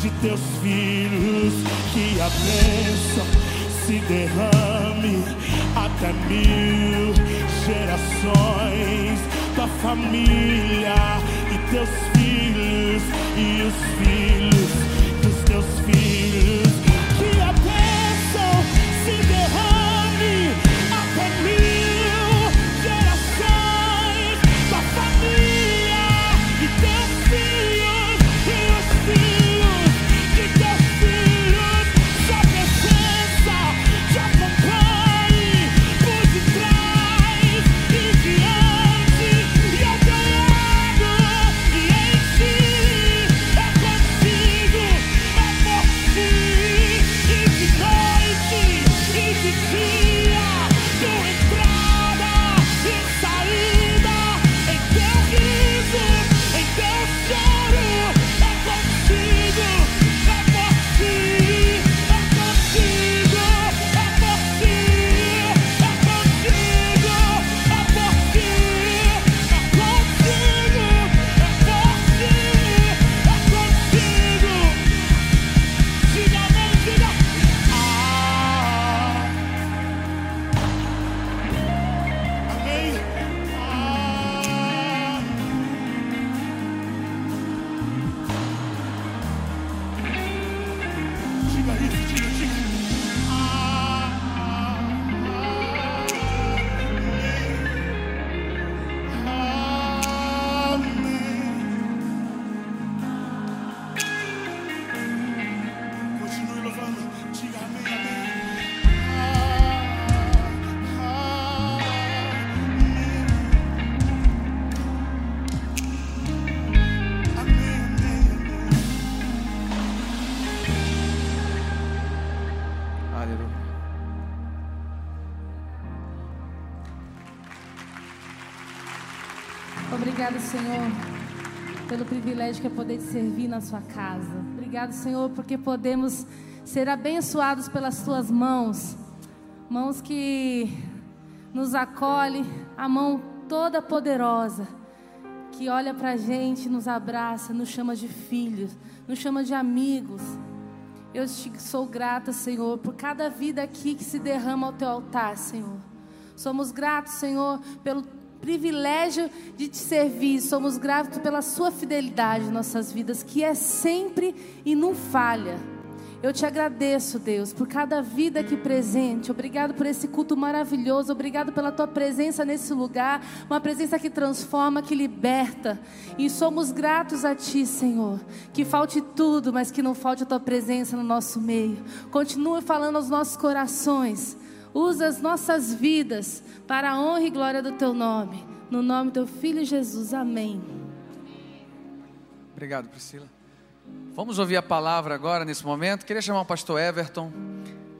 de teus filhos. Que a bênção se derrame até mil gerações da família e teus filhos e os filhos dos teus filhos. Privilégio que é poder te servir na sua casa. Obrigado, Senhor, porque podemos ser abençoados pelas tuas mãos. Mãos que nos acolhe, a mão toda poderosa, que olha pra gente, nos abraça, nos chama de filhos, nos chama de amigos. Eu te sou grata, Senhor, por cada vida aqui que se derrama ao teu altar, Senhor. Somos gratos, Senhor, pelo privilégio de te servir. Somos gratos pela sua fidelidade em nossas vidas, que é sempre e não falha. Eu te agradeço, Deus, por cada vida aqui presente. Obrigado por esse culto maravilhoso. Obrigado pela tua presença nesse lugar. Uma presença que transforma, que liberta. E somos gratos a ti, Senhor. Que falte tudo, mas que não falte a tua presença no nosso meio. Continue falando aos nossos corações. Usa as nossas vidas para a honra e glória do teu nome. No nome do teu filho Jesus. Amém. Obrigado, Priscila. Vamos ouvir a palavra agora nesse momento. Queria chamar o pastor Everton.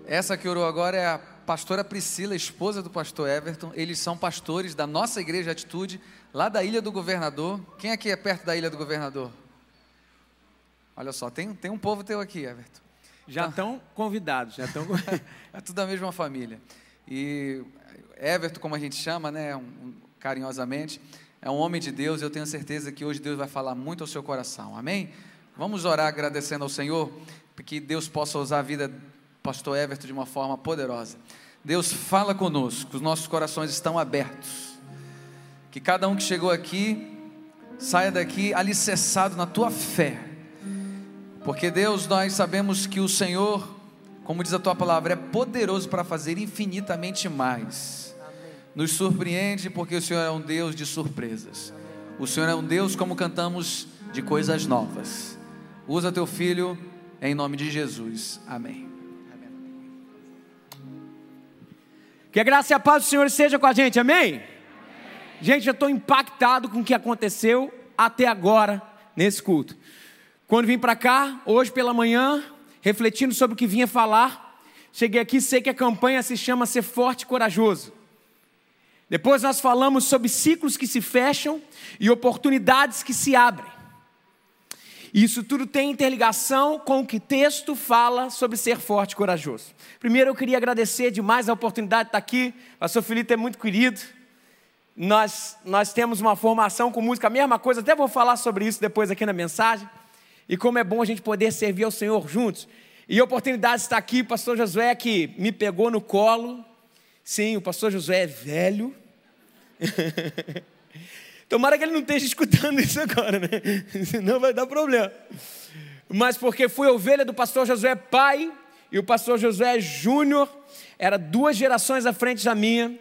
Essa que orou agora é a pastora Priscila, esposa do pastor Everton. Eles são pastores da nossa igreja Atitude, lá da Ilha do Governador. Quem aqui é perto da Ilha do Governador? Olha só, tem, tem um povo teu aqui, Everton. Já estão convidados, já estão. [laughs] é tudo da mesma família. E Everton, como a gente chama, né, um, um, carinhosamente, é um homem de Deus. Eu tenho certeza que hoje Deus vai falar muito ao seu coração. Amém? Vamos orar agradecendo ao Senhor, que Deus possa usar a vida do pastor Everton de uma forma poderosa. Deus fala conosco, os nossos corações estão abertos. Que cada um que chegou aqui saia daqui alicerçado na tua fé. Porque Deus, nós sabemos que o Senhor, como diz a tua palavra, é poderoso para fazer infinitamente mais. Nos surpreende porque o Senhor é um Deus de surpresas. O Senhor é um Deus, como cantamos, de coisas novas. Usa teu filho em nome de Jesus. Amém. Que a graça e a paz do Senhor seja com a gente, amém? amém. Gente, eu estou impactado com o que aconteceu até agora nesse culto. Quando vim para cá, hoje pela manhã, refletindo sobre o que vinha falar, cheguei aqui, sei que a campanha se chama Ser Forte e Corajoso. Depois nós falamos sobre ciclos que se fecham e oportunidades que se abrem. Isso tudo tem interligação com o que texto fala sobre ser forte e corajoso. Primeiro eu queria agradecer demais a oportunidade de estar aqui. O pastor Felipe é muito querido. Nós, nós temos uma formação com música, a mesma coisa, até vou falar sobre isso depois aqui na mensagem. E como é bom a gente poder servir ao Senhor juntos. E a oportunidade de estar aqui, o pastor Josué que me pegou no colo. Sim, o pastor Josué é velho. [laughs] Tomara que ele não esteja escutando isso agora, né? [laughs] Senão vai dar problema. Mas porque fui ovelha do pastor Josué pai e o pastor Josué Júnior, era duas gerações à frente da minha.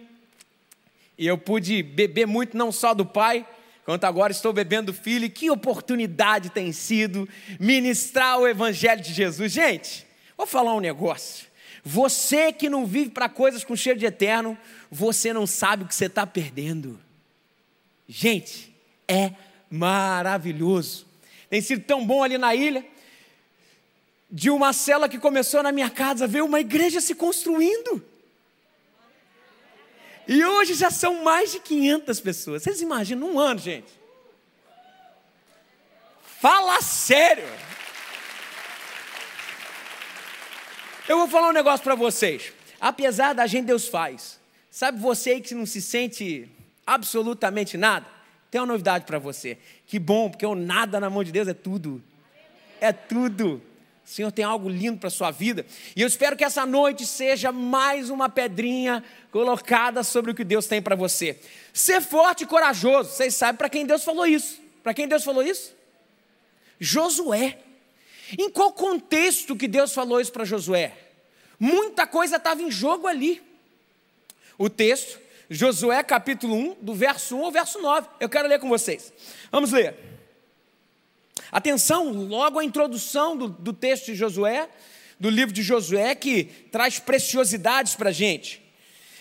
E eu pude beber muito, não só do pai, quanto agora estou bebendo do filho. E que oportunidade tem sido ministrar o Evangelho de Jesus. Gente, vou falar um negócio. Você que não vive para coisas com cheiro de eterno, você não sabe o que você está perdendo. Gente, é maravilhoso. Tem sido tão bom ali na ilha. De uma cela que começou na minha casa, ver uma igreja se construindo. E hoje já são mais de 500 pessoas. Vocês imaginam, um ano, gente? Fala sério. Eu vou falar um negócio para vocês. Apesar da gente, Deus faz. Sabe você que não se sente absolutamente nada, tem uma novidade para você. Que bom, porque o nada na mão de Deus é tudo. É tudo. O Senhor tem algo lindo para a sua vida. E eu espero que essa noite seja mais uma pedrinha colocada sobre o que Deus tem para você. Ser forte e corajoso. Vocês sabem para quem Deus falou isso? Para quem Deus falou isso? Josué. Em qual contexto que Deus falou isso para Josué? Muita coisa estava em jogo ali. O texto Josué capítulo 1, do verso 1 ao verso 9. Eu quero ler com vocês. Vamos ler. Atenção, logo a introdução do, do texto de Josué, do livro de Josué, que traz preciosidades para a gente.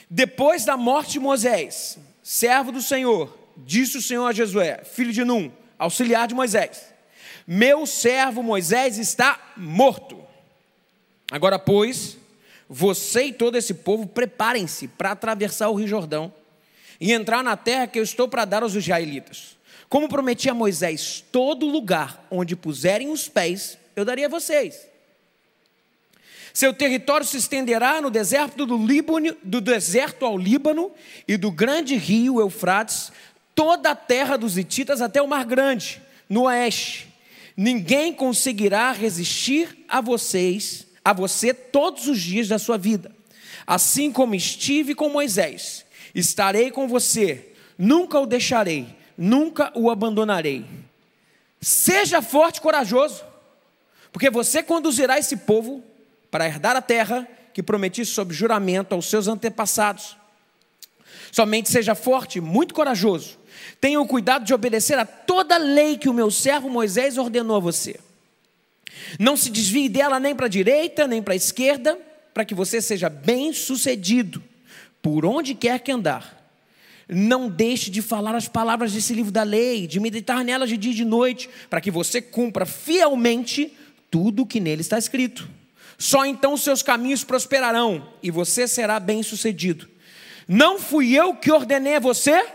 Depois da morte de Moisés, servo do Senhor, disse o Senhor a Josué, filho de Num, auxiliar de Moisés: Meu servo Moisés está morto. Agora, pois, você e todo esse povo preparem-se para atravessar o Rio Jordão e entrar na terra que eu estou para dar aos israelitas. Como prometi a Moisés, todo lugar onde puserem os pés, eu daria a vocês. Seu território se estenderá no deserto do Líbano, do deserto ao Líbano e do grande rio Eufrates, toda a terra dos hititas até o Mar Grande, no oeste. Ninguém conseguirá resistir a vocês a você todos os dias da sua vida. Assim como estive com Moisés, estarei com você, nunca o deixarei, nunca o abandonarei. Seja forte e corajoso, porque você conduzirá esse povo para herdar a terra que prometi sob juramento aos seus antepassados. Somente seja forte muito corajoso. Tenha o cuidado de obedecer a toda a lei que o meu servo Moisés ordenou a você. Não se desvie dela nem para a direita, nem para a esquerda, para que você seja bem sucedido por onde quer que andar. Não deixe de falar as palavras desse livro da lei, de meditar nelas de dia e de noite, para que você cumpra fielmente tudo o que nele está escrito. Só então seus caminhos prosperarão e você será bem sucedido. Não fui eu que ordenei a você?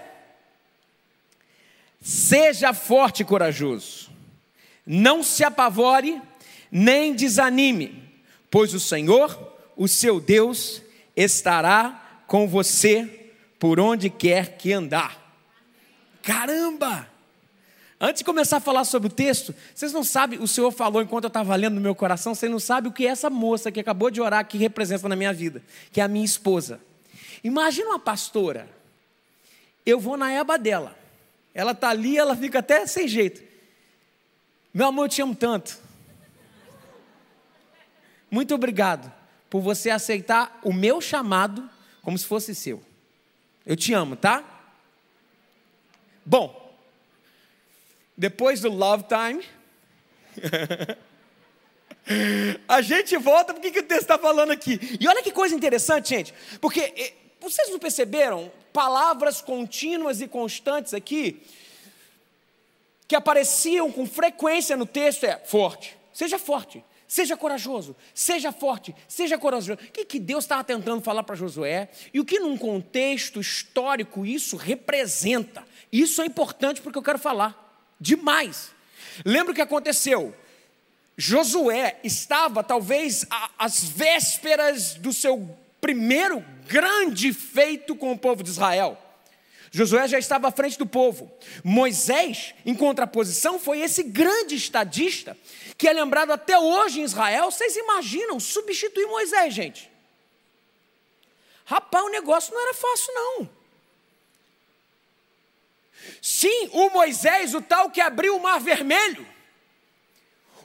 Seja forte e corajoso. Não se apavore nem desanime, pois o Senhor, o seu Deus, estará com você por onde quer que andar. Caramba! Antes de começar a falar sobre o texto, vocês não sabem, o Senhor falou enquanto eu estava lendo no meu coração, vocês não sabem o que essa moça que acabou de orar que representa na minha vida, que é a minha esposa. Imagina uma pastora, eu vou na eba dela, ela está ali, ela fica até sem jeito. Meu amor, eu te amo tanto. Muito obrigado por você aceitar o meu chamado como se fosse seu. Eu te amo, tá? Bom, depois do love time, [laughs] a gente volta porque que o texto está falando aqui. E olha que coisa interessante, gente, porque vocês não perceberam palavras contínuas e constantes aqui que apareciam com frequência no texto é forte, seja forte, seja corajoso, seja forte, seja corajoso. O que, que Deus estava tentando falar para Josué e o que num contexto histórico isso representa? Isso é importante porque eu quero falar demais. Lembra o que aconteceu? Josué estava talvez às vésperas do seu primeiro grande feito com o povo de Israel. Josué já estava à frente do povo. Moisés, em contraposição, foi esse grande estadista que é lembrado até hoje em Israel. Vocês imaginam substituir Moisés, gente? Rapaz, o negócio não era fácil, não. Sim, o Moisés, o tal que abriu o mar vermelho.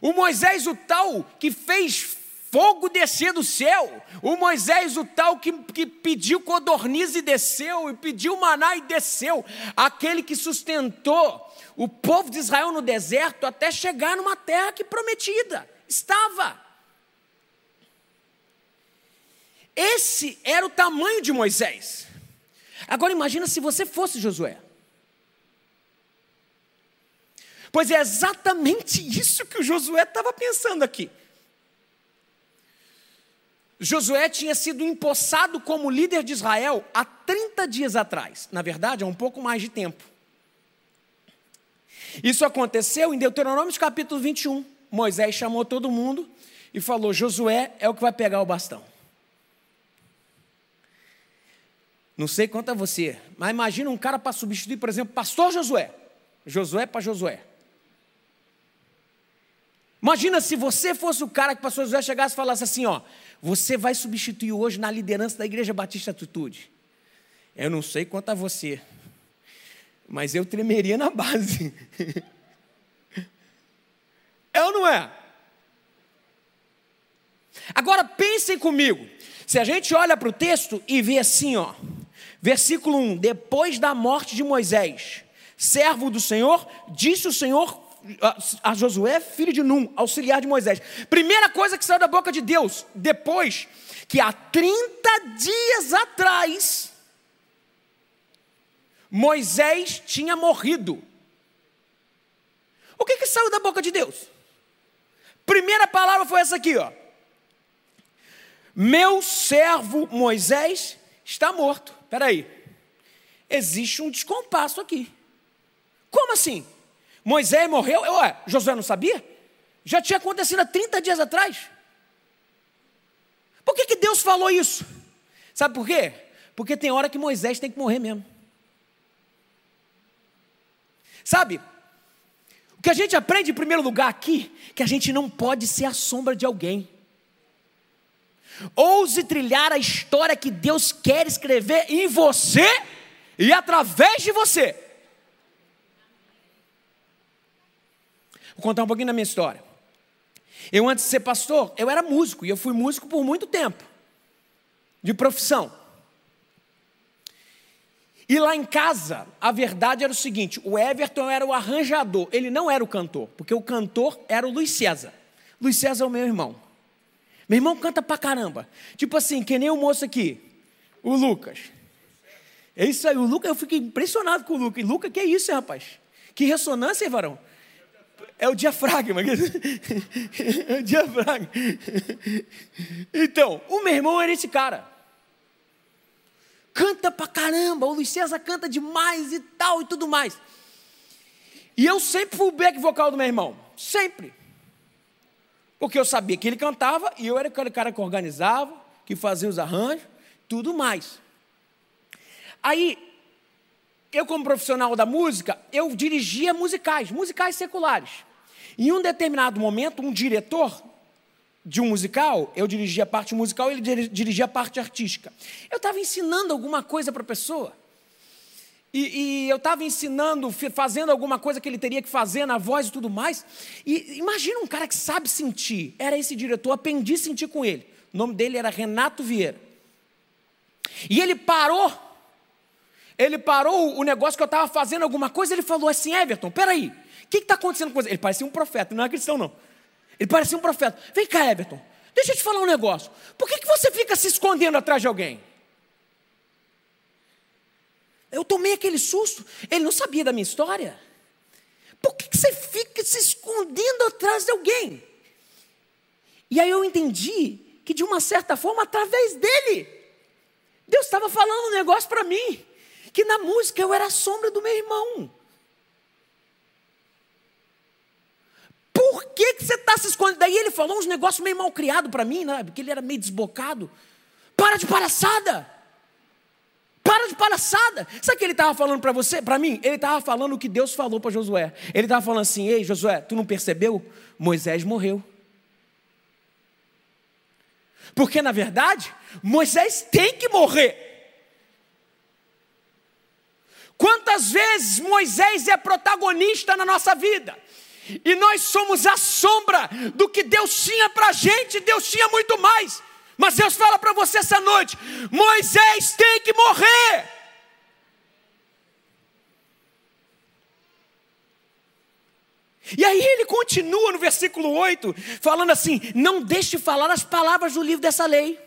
O Moisés, o tal que fez fogo descer do céu. O Moisés, o tal que, que pediu codorniz e desceu, e pediu maná e desceu. Aquele que sustentou o povo de Israel no deserto até chegar numa terra que prometida estava. Esse era o tamanho de Moisés. Agora imagina se você fosse Josué. Pois é exatamente isso que o Josué estava pensando aqui. Josué tinha sido empossado como líder de Israel há 30 dias atrás. Na verdade, há um pouco mais de tempo. Isso aconteceu em Deuteronômio capítulo 21. Moisés chamou todo mundo e falou: Josué é o que vai pegar o bastão. Não sei quanto a você, mas imagina um cara para substituir, por exemplo, pastor Josué. Josué para Josué. Imagina se você fosse o cara que pastor José chegasse e falasse assim: ó, você vai substituir hoje na liderança da Igreja Batista Atitude. Eu não sei quanto a você, mas eu tremeria na base. [laughs] é ou não é? Agora pensem comigo. Se a gente olha para o texto e vê assim, ó, versículo 1: Depois da morte de Moisés, servo do Senhor, disse o Senhor a Josué, filho de Num, auxiliar de Moisés. Primeira coisa que saiu da boca de Deus, depois que há 30 dias atrás, Moisés tinha morrido. O que, que saiu da boca de Deus? Primeira palavra foi essa aqui, ó. Meu servo Moisés está morto. Espera aí. Existe um descompasso aqui. Como assim? Moisés morreu, ué, Josué não sabia? Já tinha acontecido há 30 dias atrás. Por que, que Deus falou isso? Sabe por quê? Porque tem hora que Moisés tem que morrer mesmo. Sabe? O que a gente aprende em primeiro lugar aqui, que a gente não pode ser a sombra de alguém. Ouse trilhar a história que Deus quer escrever em você e através de você. Vou contar um pouquinho da minha história. Eu, antes de ser pastor, eu era músico, e eu fui músico por muito tempo, de profissão. E lá em casa, a verdade era o seguinte: o Everton era o arranjador, ele não era o cantor, porque o cantor era o Luiz César. Luiz César é o meu irmão. Meu irmão canta pra caramba. Tipo assim, que nem o moço aqui, o Lucas. É isso aí, o Lucas, eu fiquei impressionado com o Lucas. Lucas, que é isso, rapaz? Que ressonância, hein, varão? É o diafragma. [laughs] É o diafragma. Então, o meu irmão era esse cara. Canta pra caramba, o Luiz César canta demais e tal e tudo mais. E eu sempre fui o back vocal do meu irmão. Sempre. Porque eu sabia que ele cantava e eu era aquele cara que organizava, que fazia os arranjos, tudo mais. Aí, eu como profissional da música, eu dirigia musicais, musicais seculares. Em um determinado momento, um diretor de um musical, eu dirigia a parte musical, ele dirigia a parte artística. Eu estava ensinando alguma coisa para a pessoa. E, e, eu estava ensinando, fazendo alguma coisa que ele teria que fazer na voz e tudo mais. E imagina um cara que sabe sentir. Era esse diretor, aprendi a sentir com ele. O nome dele era Renato Vieira. E ele parou. Ele parou o negócio que eu estava fazendo alguma coisa. Ele falou assim: Everton, peraí, o que está acontecendo com você? Ele parecia um profeta, não é cristão, não. Ele parecia um profeta. Vem cá, Everton, deixa eu te falar um negócio. Por que, que você fica se escondendo atrás de alguém? Eu tomei aquele susto. Ele não sabia da minha história. Por que você fica se escondendo atrás de alguém? E aí eu entendi que, de uma certa forma, através dele, Deus estava falando um negócio para mim. Que na música eu era a sombra do meu irmão. Por que, que você está se escondendo? Daí ele falou uns negócios meio mal criado para mim, né? porque ele era meio desbocado. Para de palhaçada! Para de palhaçada. Sabe o que ele estava falando para você, para mim? Ele estava falando o que Deus falou para Josué. Ele estava falando assim: Ei, Josué, tu não percebeu? Moisés morreu. Porque na verdade, Moisés tem que morrer. Quantas vezes Moisés é protagonista na nossa vida? E nós somos a sombra do que Deus tinha para a gente, Deus tinha muito mais. Mas Deus fala para você essa noite: Moisés tem que morrer. E aí ele continua no versículo 8, falando assim: não deixe de falar as palavras do livro dessa lei.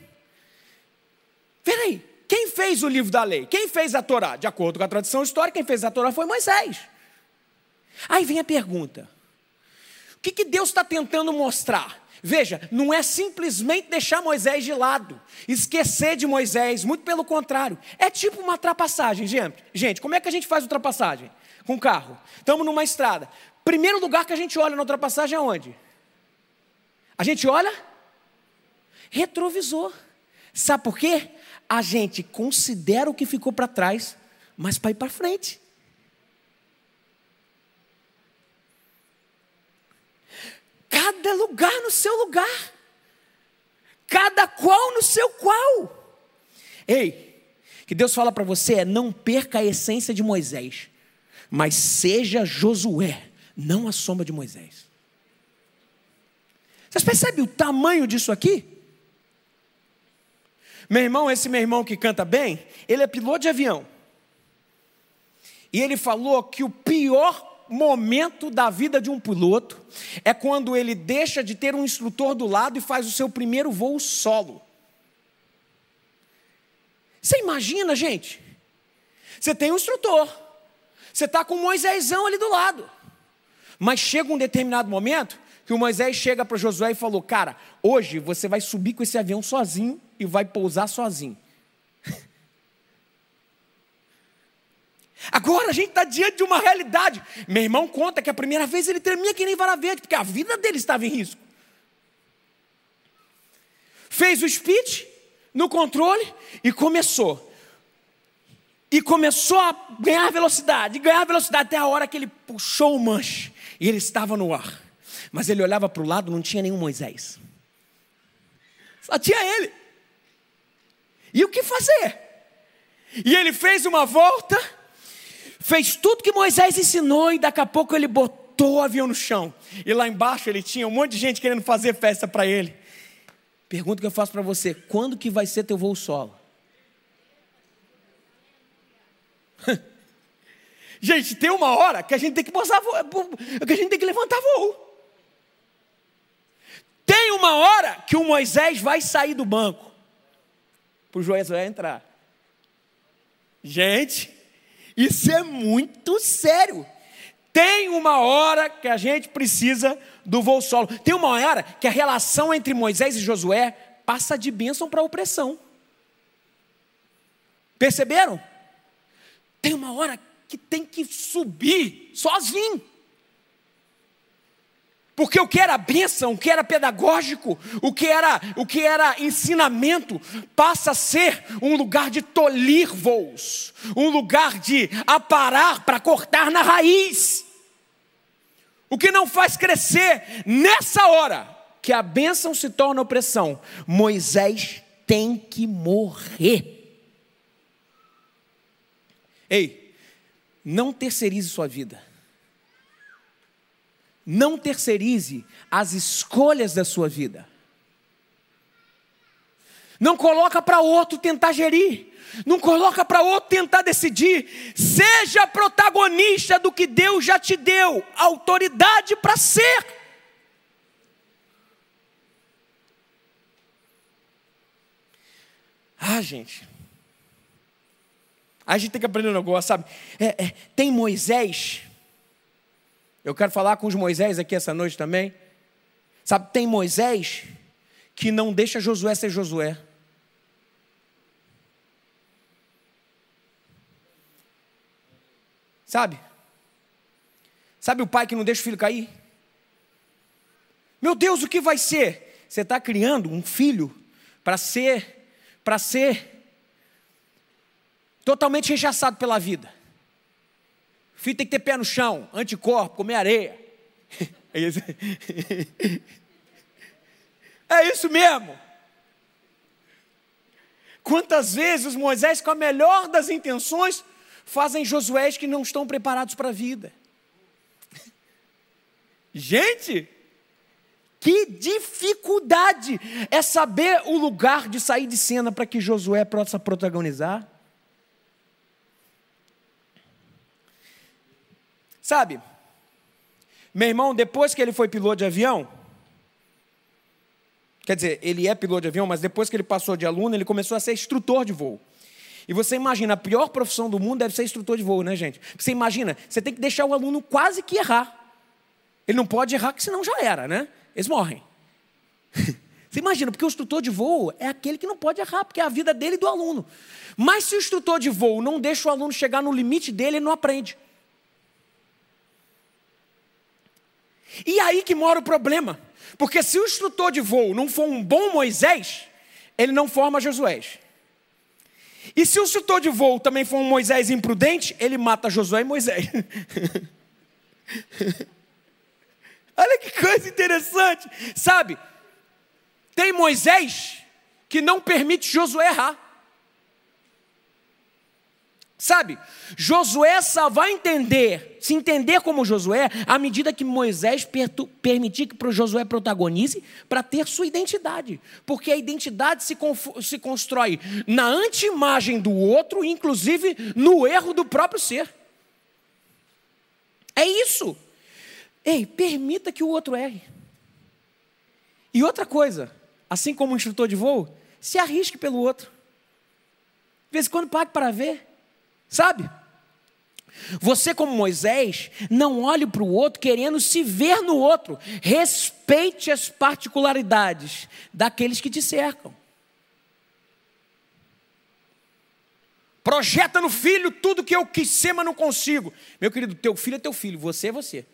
Peraí, quem fez o livro da lei? Quem fez a Torá? De acordo com a tradição histórica, quem fez a Torá foi Moisés. Aí vem a pergunta: o que, que Deus está tentando mostrar? Veja, não é simplesmente deixar Moisés de lado, esquecer de Moisés, muito pelo contrário. É tipo uma ultrapassagem, gente. Gente, como é que a gente faz ultrapassagem? Com carro. Estamos numa estrada. Primeiro lugar que a gente olha na ultrapassagem é onde? A gente olha retrovisor. Sabe por quê? A gente considera o que ficou para trás, mas para ir para frente. Cada lugar no seu lugar. Cada qual no seu qual. Ei, que Deus fala para você é não perca a essência de Moisés, mas seja Josué, não a sombra de Moisés. Vocês percebem o tamanho disso aqui? Meu irmão, esse meu irmão que canta bem, ele é piloto de avião. E ele falou que o pior momento da vida de um piloto é quando ele deixa de ter um instrutor do lado e faz o seu primeiro voo solo. Você imagina, gente? Você tem um instrutor, você está com o Moisésão ali do lado, mas chega um determinado momento que o Moisés chega para Josué e falou: Cara, hoje você vai subir com esse avião sozinho e vai pousar sozinho. [laughs] Agora a gente está diante de uma realidade. Meu irmão conta que a primeira vez ele tremia que nem vara verde, porque a vida dele estava em risco. Fez o speech no controle e começou. E começou a ganhar velocidade, ganhar velocidade até a hora que ele puxou o manche. E ele estava no ar. Mas ele olhava para o lado, não tinha nenhum Moisés. Só tinha ele. E o que fazer? E ele fez uma volta fez tudo que Moisés ensinou e daqui a pouco ele botou o avião no chão. E lá embaixo ele tinha um monte de gente querendo fazer festa para ele. Pergunta que eu faço para você: quando que vai ser teu voo solo? [laughs] gente, tem uma hora que a gente tem que voo, que a gente tem que levantar voo. Tem uma hora que o Moisés vai sair do banco para o Josué entrar. Gente, isso é muito sério. Tem uma hora que a gente precisa do voo solo. Tem uma hora que a relação entre Moisés e Josué passa de bênção para opressão. Perceberam? Tem uma hora que tem que subir sozinho. Porque o que era bênção, o que era pedagógico, o que era, o que era ensinamento, passa a ser um lugar de tolir voos, um lugar de aparar para cortar na raiz. O que não faz crescer nessa hora que a bênção se torna opressão. Moisés tem que morrer. Ei, não terceirize sua vida. Não terceirize as escolhas da sua vida. Não coloca para outro tentar gerir. Não coloca para outro tentar decidir. Seja protagonista do que Deus já te deu autoridade para ser. Ah, gente. A gente tem que aprender um negócio, sabe? É, é, tem Moisés eu quero falar com os Moisés aqui essa noite também. Sabe, tem Moisés que não deixa Josué ser Josué. Sabe? Sabe o pai que não deixa o filho cair? Meu Deus, o que vai ser? Você está criando um filho para ser, para ser totalmente rechaçado pela vida filho tem que ter pé no chão, anticorpo, comer areia. [laughs] É isso, é isso mesmo. Quantas vezes Moisés, com a melhor das intenções, fazem Josué que não estão preparados para a vida? [laughs] Gente, que dificuldade é saber o lugar de sair de cena para que Josué possa protagonizar. Sabe, meu irmão, depois que ele foi piloto de avião, quer dizer, ele é piloto de avião, mas depois que ele passou de aluno, ele começou a ser instrutor de voo. E você imagina, a pior profissão do mundo deve ser instrutor de voo, né, gente? Você imagina, você tem que deixar o aluno quase que errar. Ele não pode errar, porque senão já era, né? Eles morrem. [laughs] Você imagina, porque o instrutor de voo é aquele que não pode errar, porque é a vida dele e do aluno. Mas se o instrutor de voo não deixa o aluno chegar no limite dele, ele não aprende. E aí que mora o problema. Porque se o instrutor de voo não for um bom Moisés, ele não forma Josué. E se o instrutor de voo também for um Moisés imprudente, ele mata Josué e Moisés. [laughs] Olha que coisa interessante. Sabe, tem Moisés que não permite Josué errar. Sabe, Josué só vai entender, se entender como Josué, à medida que Moisés permitir que Josué protagonize para ter sua identidade. Porque a identidade se, se constrói na antimagem do outro, inclusive no erro do próprio ser. É isso. Ei, permita que o outro erre. E outra coisa, assim como o instrutor de voo, se arrisque pelo outro. De vez em quando pague para ver. Sabe? Você, como Moisés, não olhe para o outro querendo se ver no outro. Respeite as particularidades daqueles que te cercam. Projeta no filho tudo que eu quis ser, mas não consigo. Meu querido, teu filho é teu filho, você é você.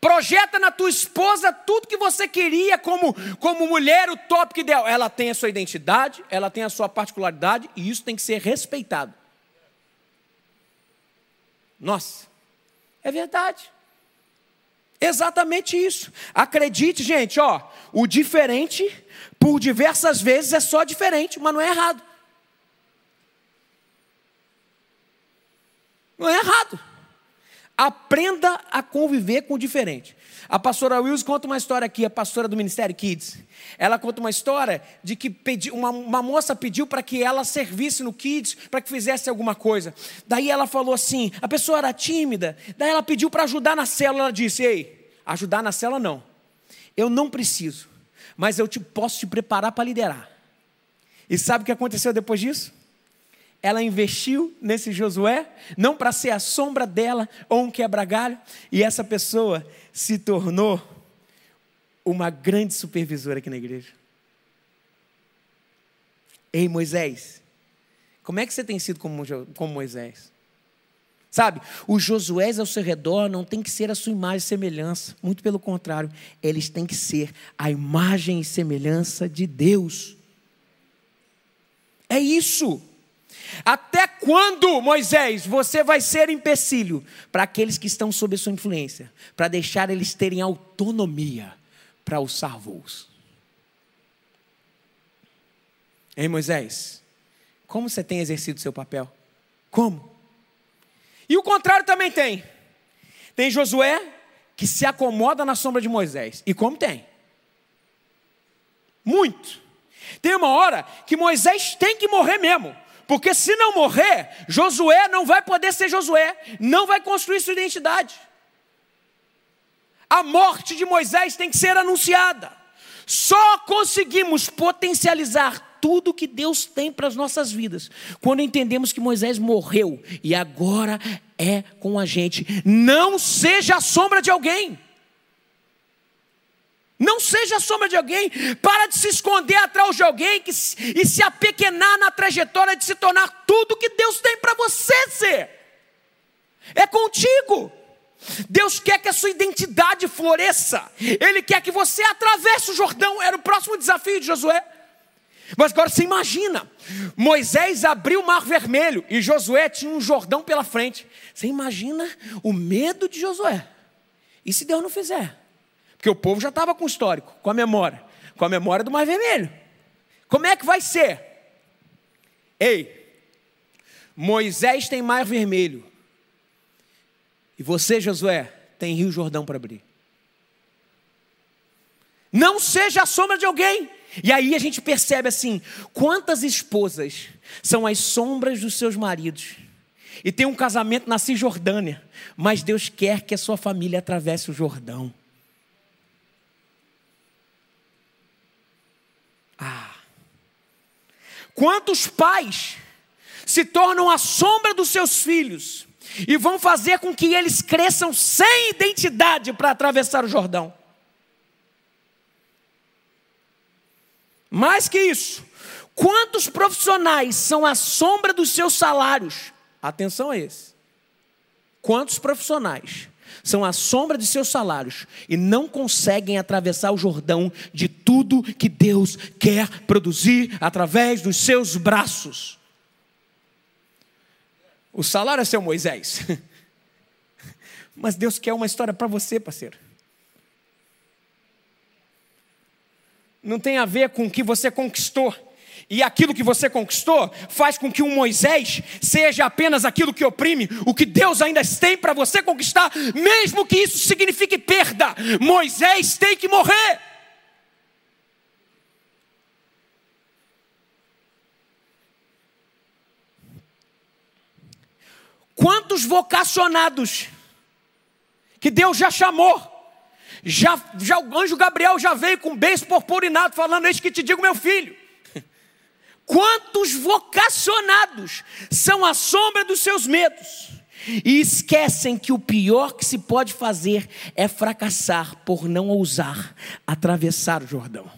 Projeta na tua esposa tudo que você queria como, como mulher, o tópico ideal. Ela tem a sua identidade, ela tem a sua particularidade e isso tem que ser respeitado. Nossa, é verdade. Exatamente isso. Acredite, gente, ó, o diferente, por diversas vezes, é só diferente, mas não é errado. Não é errado. Aprenda a conviver com o diferente. A pastora Wills conta uma história aqui, a pastora do Ministério Kids. Ela conta uma história de que pedi, uma, uma moça pediu para que ela servisse no Kids, para que fizesse alguma coisa. Daí ela falou assim: a pessoa era tímida. Daí ela pediu para ajudar na célula. Ela disse: Ei, ajudar na célula não. Eu não preciso, mas eu te, posso te preparar para liderar. E sabe o que aconteceu depois disso? Ela investiu nesse Josué, não para ser a sombra dela ou um quebra-galho, e essa pessoa se tornou uma grande supervisora aqui na igreja. Ei, Moisés, como é que você tem sido como, como Moisés? Sabe, os Josués ao seu redor não tem que ser a sua imagem e semelhança, muito pelo contrário, eles têm que ser a imagem e semelhança de Deus. É isso. Até quando, Moisés, você vai ser empecilho para aqueles que estão sob a sua influência, para deixar eles terem autonomia para alçar voos? Hein, Moisés? Como você tem exercido seu papel? Como? E o contrário também tem. Tem Josué que se acomoda na sombra de Moisés. E como tem? Muito. Tem uma hora que Moisés tem que morrer mesmo. Porque se não morrer, Josué não vai poder ser Josué, não vai construir sua identidade. A morte de Moisés tem que ser anunciada. Só conseguimos potencializar tudo que Deus tem para as nossas vidas quando entendemos que Moisés morreu e agora é com a gente. Não seja a sombra de alguém. Não seja a sombra de alguém, para de se esconder atrás de alguém que, e se apequenar na trajetória de se tornar tudo que Deus tem para você ser. É contigo. Deus quer que a sua identidade floresça. Ele quer que você atravesse o Jordão. Era o próximo desafio de Josué. Mas agora você imagina: Moisés abriu o mar vermelho e Josué tinha um Jordão pela frente. Você imagina o medo de Josué. E se Deus não fizer? Porque o povo já estava com o histórico, com a memória, com a memória do Mar Vermelho. Como é que vai ser? Ei, Moisés tem Mar Vermelho. E você, Josué, tem Rio Jordão para abrir. Não seja a sombra de alguém. E aí a gente percebe assim: quantas esposas são as sombras dos seus maridos? E tem um casamento na Cisjordânia, mas Deus quer que a sua família atravesse o Jordão. Quantos pais se tornam a sombra dos seus filhos e vão fazer com que eles cresçam sem identidade para atravessar o Jordão? Mais que isso, quantos profissionais são a sombra dos seus salários? Atenção a esse. Quantos profissionais são a sombra de seus salários e não conseguem atravessar o Jordão de tudo que Deus quer produzir através dos seus braços. O salário é seu Moisés. [laughs] Mas Deus quer uma história para você, parceiro. Não tem a ver com o que você conquistou e aquilo que você conquistou faz com que um Moisés seja apenas aquilo que oprime, o que Deus ainda tem para você conquistar, mesmo que isso signifique perda. Moisés tem que morrer. Quantos vocacionados que Deus já chamou, já, já o anjo Gabriel já veio com beijo purpurinado, falando: Eis que te digo, meu filho. Quantos vocacionados são a sombra dos seus medos e esquecem que o pior que se pode fazer é fracassar por não ousar atravessar o Jordão.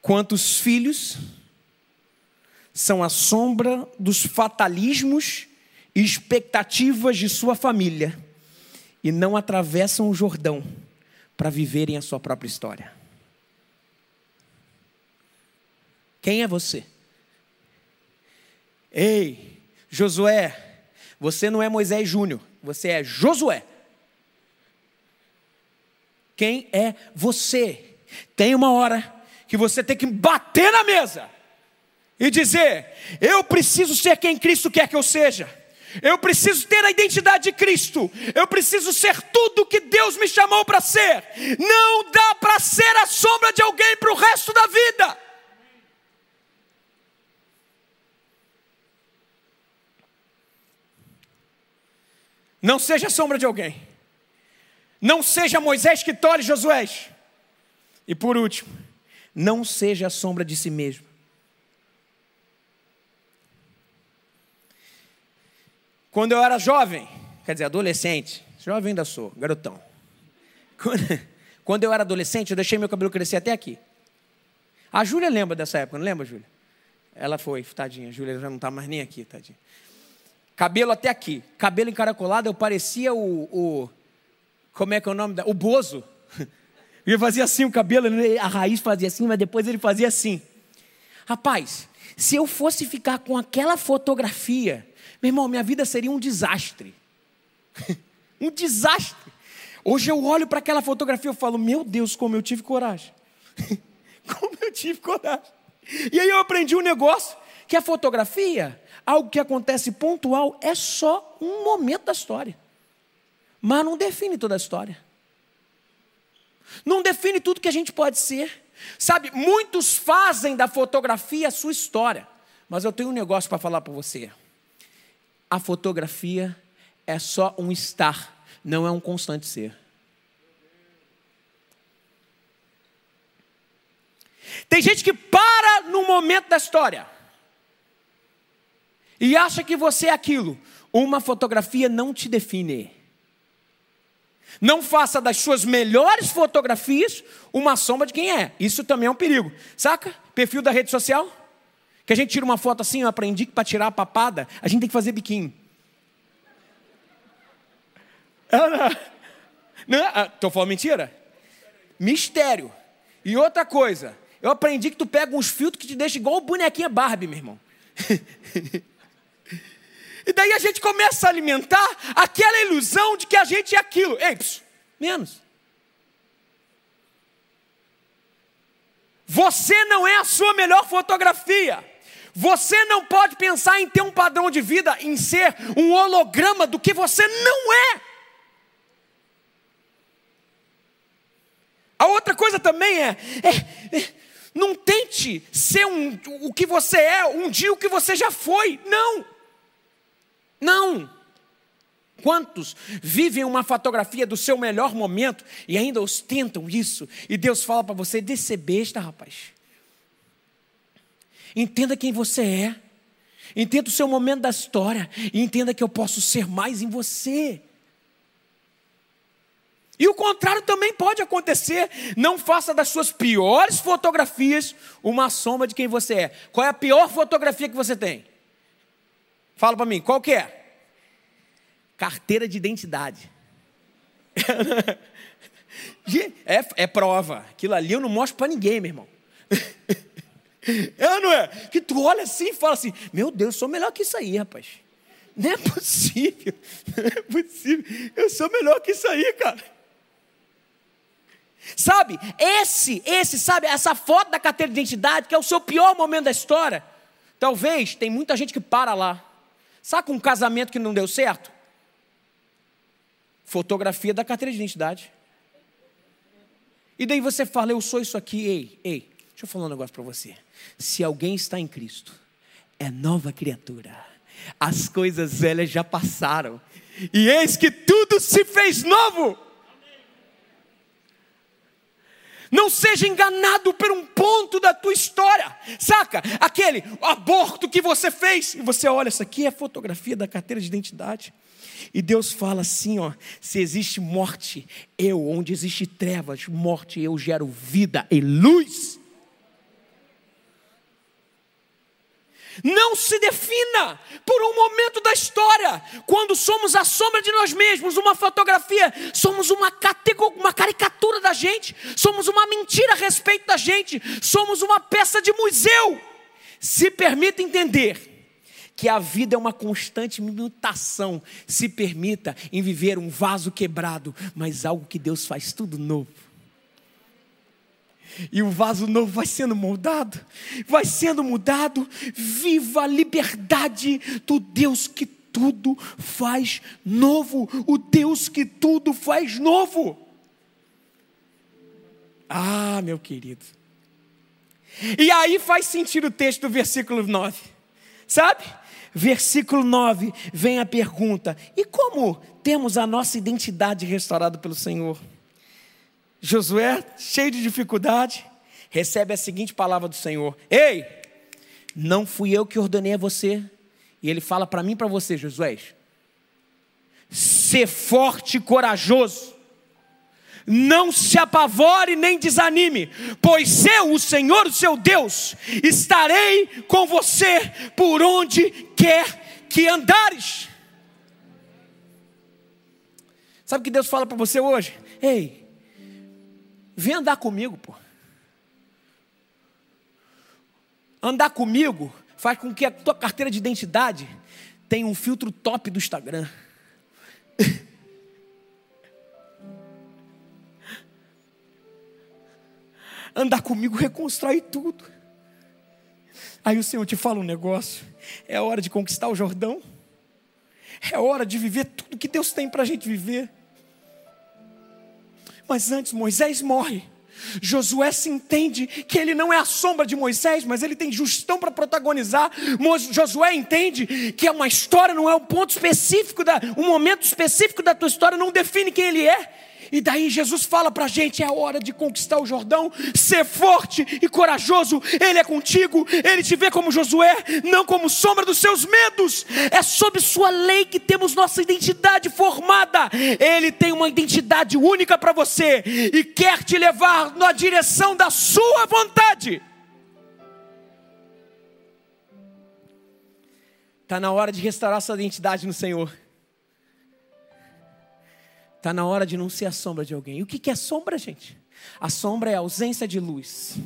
Quantos filhos são a sombra dos fatalismos e expectativas de sua família e não atravessam o Jordão? Para viverem a sua própria história. Quem é você? Ei, Josué, você não é Moisés Júnior, você é Josué. Quem é você? Tem uma hora que você tem que bater na mesa e dizer: Eu preciso ser quem Cristo quer que eu seja. Eu preciso ter a identidade de Cristo. Eu preciso ser tudo que Deus me chamou para ser. Não dá para ser a sombra de alguém para o resto da vida. Não seja a sombra de alguém. Não seja Moisés que tolhe Josué. E por último, não seja a sombra de si mesmo. Quando eu era jovem, quer dizer, adolescente, jovem ainda sou, garotão. Quando, [laughs] quando eu era adolescente, eu deixei meu cabelo crescer até aqui. A Júlia lembra dessa época, não lembra, Júlia? Ela foi, tadinha. A Júlia já não está mais nem aqui, tadinha. Cabelo até aqui. Cabelo encaracolado, eu parecia o, o. Como é que é o nome? Da, o Bozo. [laughs] Ele fazia assim o cabelo, né? a raiz fazia assim, mas depois ele fazia assim. Rapaz, se eu fosse ficar com aquela fotografia, meu irmão, minha vida seria um desastre. [laughs] um desastre. Hoje eu olho para aquela fotografia e falo, meu Deus, como eu tive coragem. [laughs] como eu tive coragem. E aí eu aprendi um negócio, que a fotografia, algo que acontece pontual, é só um momento da história. Mas não define toda a história. Não define tudo que a gente pode ser. Sabe, muitos fazem da fotografia a sua história. Mas eu tenho um negócio para falar para você. A fotografia é só um estar não é um constante ser. Tem gente que para no momento da história e acha que você é aquilo. Uma fotografia não te define. Não faça das suas melhores fotografias uma sombra de quem é. Isso também é um perigo. Saca? Perfil da rede social? Que a gente tira uma foto assim, eu aprendi que para tirar a papada, a gente tem que fazer biquinho. Estou falando mentira? Mistério. E outra coisa, eu aprendi que tu pega uns filtros que te deixa igual o bonequinha Barbie, meu irmão. [laughs] e daí a gente começa a alimentar aquela ilusão de que a gente é aquilo. Ei, psiu, menos. Você não é a sua melhor fotografia. Você não pode pensar em ter um padrão de vida, em ser um holograma do que você não é. A outra coisa também é, é, é não tente ser um, o que você é, um dia o que você já foi. Não. Não. Quantos vivem uma fotografia do seu melhor momento e ainda ostentam isso? E Deus fala para você: descer besta, rapaz. Entenda quem você é. Entenda o seu momento da história. E entenda que eu posso ser mais em você. E o contrário também pode acontecer. Não faça das suas piores fotografias uma sombra de quem você é. Qual é a pior fotografia que você tem? Fala para mim, qual que é? Carteira de identidade. [laughs] é, é prova. Aquilo ali eu não mostro para ninguém, meu irmão. [laughs] [laughs] É, não é? Que tu olha assim e fala assim: Meu Deus, eu sou melhor que isso aí, rapaz. [laughs] Não é possível. [laughs] Não é possível. Eu sou melhor que isso aí, cara. Sabe, esse, esse, sabe, essa foto da carteira de identidade, que é o seu pior momento da história, talvez tem muita gente que para lá. Sabe um casamento que não deu certo? Fotografia da carteira de identidade. E daí você fala, eu sou isso aqui, ei, ei, deixa eu falar um negócio para você. Se alguém está em Cristo, é nova criatura. As coisas velhas já passaram. E eis que tudo se fez novo. Não seja enganado por um ponto da tua história. Saca? Aquele aborto que você fez. E você olha, isso aqui é fotografia da carteira de identidade. E Deus fala assim, ó, se existe morte, eu, onde existe trevas, morte, eu gero vida e luz. Não se defina por um momento da história. Quando somos a sombra de nós mesmos, uma fotografia, somos uma, uma caricatura da gente, somos uma mentira a respeito da gente, somos uma peça de museu. Se permita entender que a vida é uma constante mutação. Se permita em viver um vaso quebrado, mas algo que Deus faz tudo novo e o vaso novo vai sendo moldado, vai sendo mudado. Viva a liberdade do Deus que tudo faz novo, o Deus que tudo faz novo. Ah, meu querido. E aí faz sentido o texto do versículo 9, sabe? Versículo 9 vem a pergunta: e como temos a nossa identidade restaurada pelo Senhor? Josué, cheio de dificuldade, recebe a seguinte palavra do Senhor: Ei, não fui eu que ordenei a você. E ele fala para mim e para você, Josué: Ser forte e corajoso. Não se apavore nem desanime, pois eu, o Senhor, o seu Deus, estarei com você por onde quer que andares. Sabe o que Deus fala para você hoje? Ei, vem andar comigo, pô. Andar comigo faz com que a tua carteira de identidade tenha um filtro top do Instagram. [laughs] Andar comigo reconstrói tudo. Aí o Senhor te fala um negócio: é hora de conquistar o Jordão, é hora de viver tudo que Deus tem para a gente viver. Mas antes Moisés morre. Josué se entende que ele não é a sombra de Moisés, mas ele tem justão para protagonizar. Josué entende que uma história não é um ponto específico, da, um momento específico da tua história não define quem ele é. E daí Jesus fala para a gente: é hora de conquistar o Jordão, ser forte e corajoso. Ele é contigo, ele te vê como Josué, não como sombra dos seus medos. É sob Sua lei que temos nossa identidade formada. Ele tem uma identidade única para você e quer te levar na direção da Sua vontade. Está na hora de restaurar sua identidade no Senhor. Está na hora de não ser a sombra de alguém. E o que é sombra, gente? A sombra é a ausência de luz.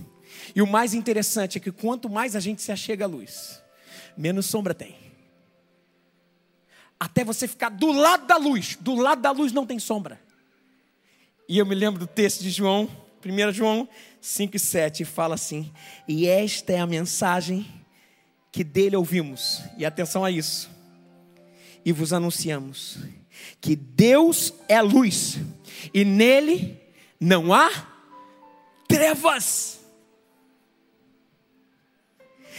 E o mais interessante é que quanto mais a gente se achega à luz, menos sombra tem. Até você ficar do lado da luz. Do lado da luz não tem sombra. E eu me lembro do texto de João, 1 João 5 e 7, fala assim: E esta é a mensagem que dele ouvimos. E atenção a isso. E vos anunciamos que Deus é luz e nele não há trevas.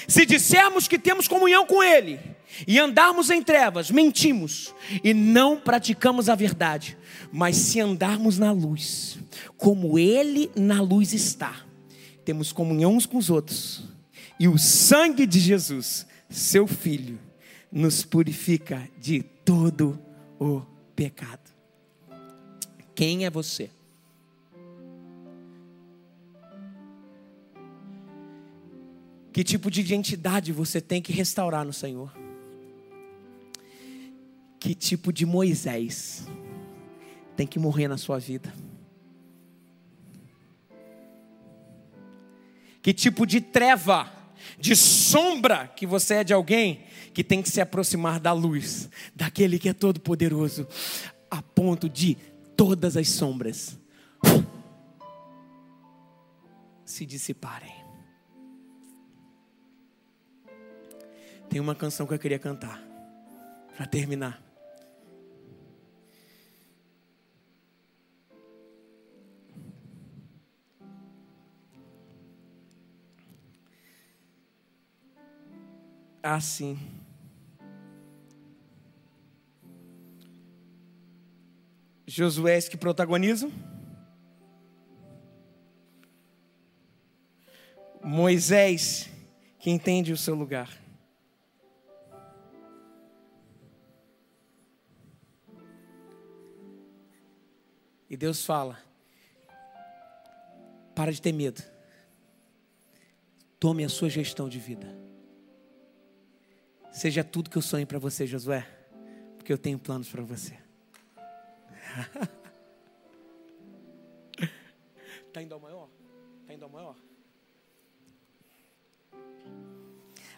Se dissermos que temos comunhão com Ele e andarmos em trevas, mentimos e não praticamos a verdade. Mas se andarmos na luz, como Ele na luz está, temos comunhão uns com os outros, e o sangue de Jesus, Seu Filho, nos purifica de todo o pecado. Quem é você? Que tipo de identidade você tem que restaurar no Senhor? Que tipo de Moisés tem que morrer na sua vida? Que tipo de treva, de sombra que você é de alguém que tem que se aproximar da luz, daquele que é todo poderoso, a ponto de todas as sombras se dissiparem. Tem uma canção que eu queria cantar para terminar. Assim. Josué que protagonizam. Moisés que entende o seu lugar. E Deus fala: para de ter medo. Tome a sua gestão de vida. Seja tudo que eu sonho para você, Josué, porque eu tenho planos para você. Está [laughs] indo ao maior? Está indo ao maior?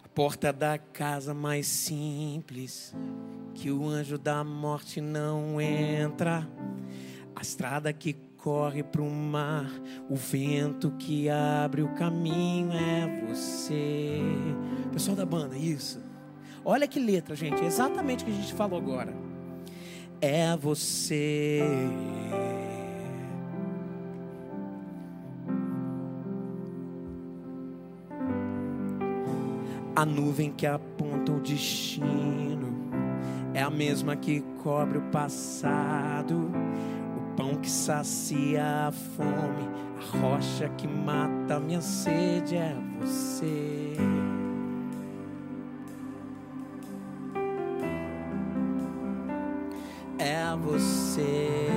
A porta da casa mais simples, que o anjo da morte não entra. A estrada que corre para o mar, o vento que abre o caminho é você. Pessoal da banda, isso. Olha que letra, gente, é exatamente o que a gente falou agora é você. A nuvem que aponta o destino é a mesma que cobre o passado. O pão que sacia a fome, a rocha que mata a minha sede é você. Você.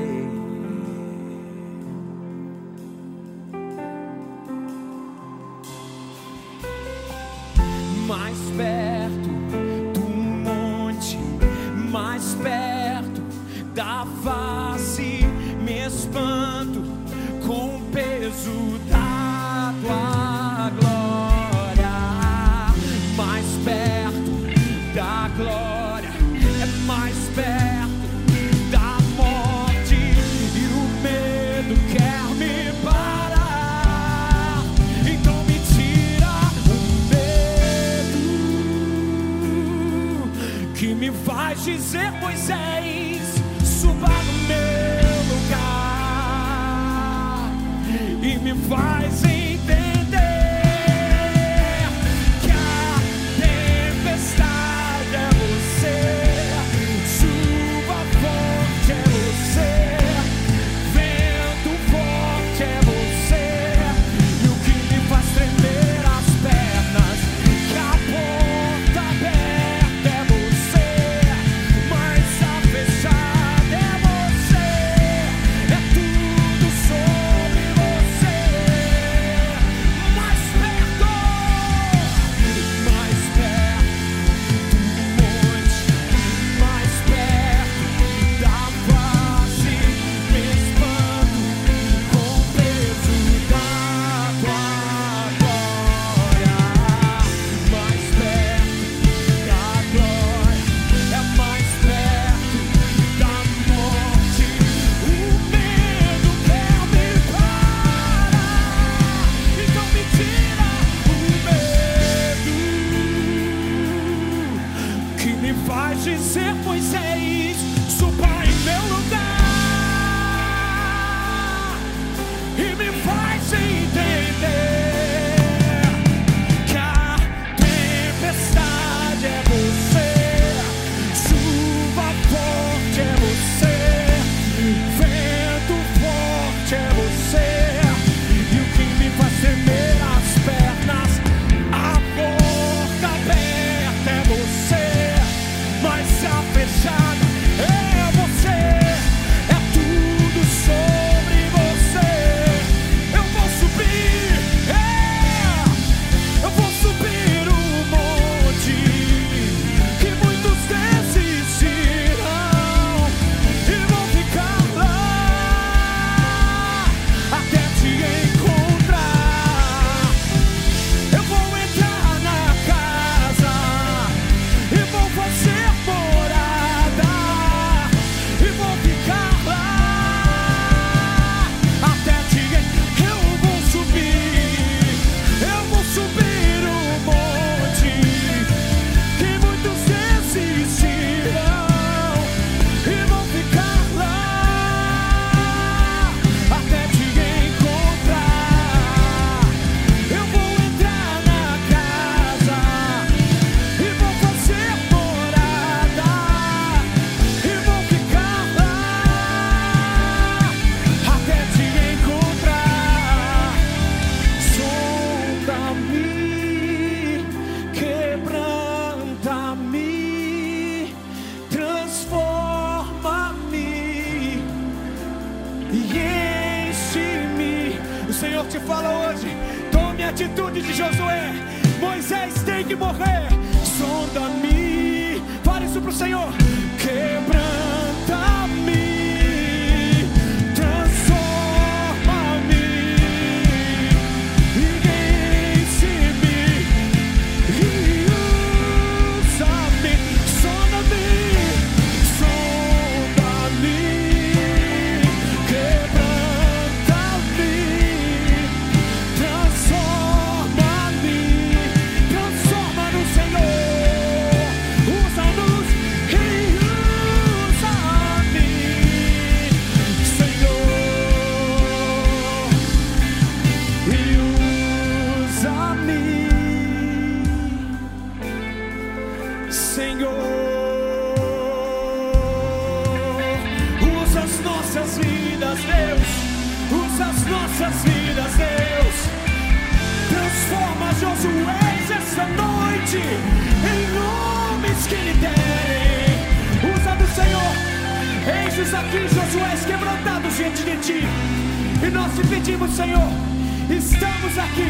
Estamos aqui,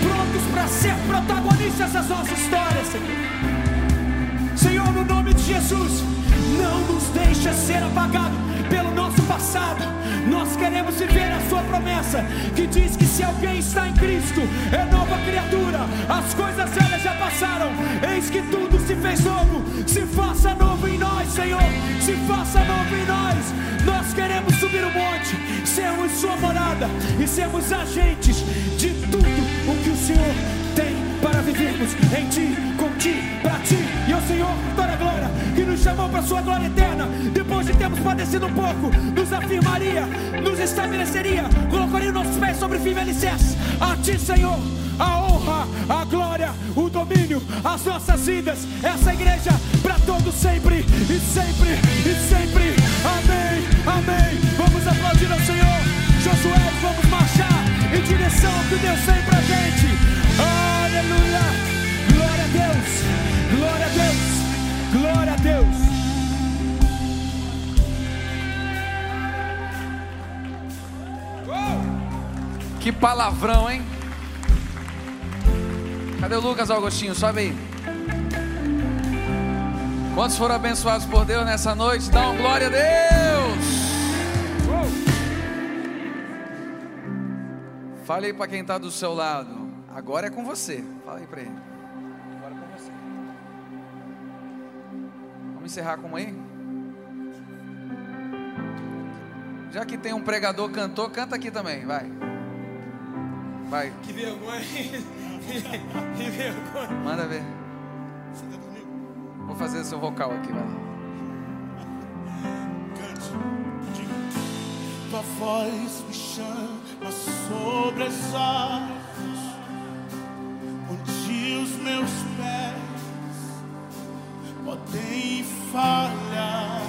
prontos para ser protagonistas das nossas histórias, Senhor. Senhor, no nome de Jesus, não nos deixa ser apagado pelo nosso passado. Nós queremos viver a sua promessa, que diz que se alguém está em Cristo, é nova criatura. As coisas velhas já passaram, eis que tudo se fez novo. Se faça novo em nós, Senhor. Se faça novo em nós. Nós queremos subir o monte, sermos sua morada e sermos agentes de tudo o que o Senhor vivermos em ti, com ti, para ti. E o Senhor, toda a glória, que nos chamou para sua glória eterna, depois de termos padecido um pouco, nos afirmaria, nos estabeleceria, colocaria nossos pés sobre firme alicerce. A ti, Senhor, a honra, a glória, o domínio, as nossas vidas, essa igreja para todos sempre e sempre e sempre. Amém, amém. Vamos aplaudir ao Senhor. Josué, vamos marchar em direção ao que Deus tem pra gente. Aleluia. Glória a Deus. Glória a Deus. Glória a Deus. Que palavrão, hein? Cadê o Lucas Augustinho? Sobe aí. Quantos foram abençoados por Deus nessa noite? Uma glória a Deus. Fale aí para quem está do seu lado. Agora é com você. Fala aí para ele. Agora é com você. Vamos encerrar com aí? Já que tem um pregador cantor, canta aqui também, vai. Vai. Que vergonha. [laughs] que vergonha. Manda ver. Vou fazer seu vocal aqui, vai. Tua voz me chama sobre as águas, onde os meus pés podem falhar.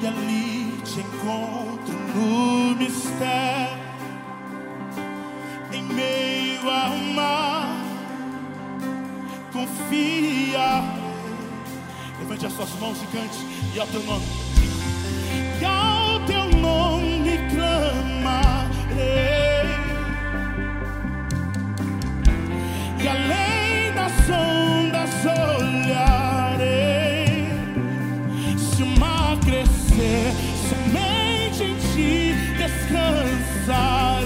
E ali te encontro no mistério, em meio ao mar. Confia. Levante as suas mãos e cante, e ao teu nome. E além das ondas olharei. Se crescer, somente em ti descansarei.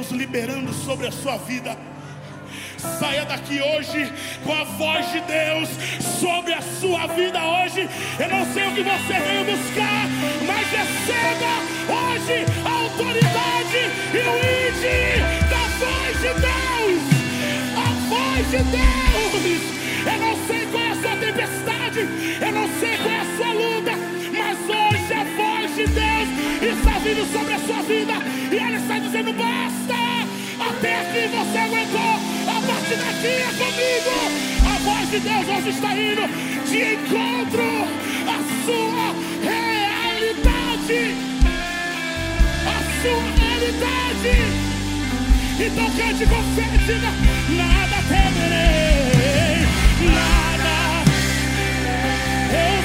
Deus liberando sobre a sua vida. Saia daqui hoje com a voz de Deus sobre a sua vida hoje. Eu não sei o que você veio buscar, mas receba hoje a autoridade e o ide da voz de Deus. A voz de Deus. Eu não sei qual é a sua tempestade, dizendo: basta. Até aqui você aguentou. A partir daqui é comigo. A voz de Deus hoje está indo de encontro à sua realidade. A sua realidade. Então cante com fé, diga: Nada temerei, nada. Eu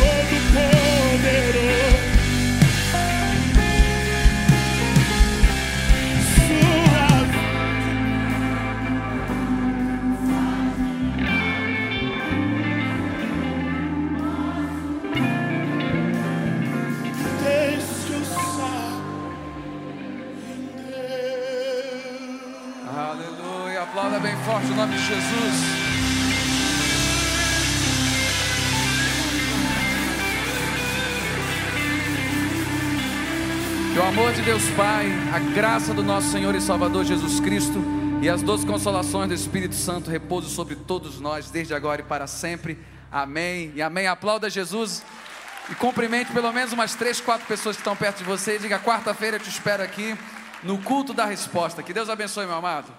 sei. Aleluia. Aplauda bem forte o nome de Jesus. Amor de Deus Pai, a graça do nosso Senhor e Salvador Jesus Cristo e as doces consolações do Espírito Santo repousem sobre todos nós, desde agora e para sempre. Amém e amém. Aplauda Jesus e cumprimente pelo menos umas três, quatro pessoas que estão perto de você. Diga: quarta-feira eu te espero aqui no culto da resposta. Que Deus abençoe, meu amado.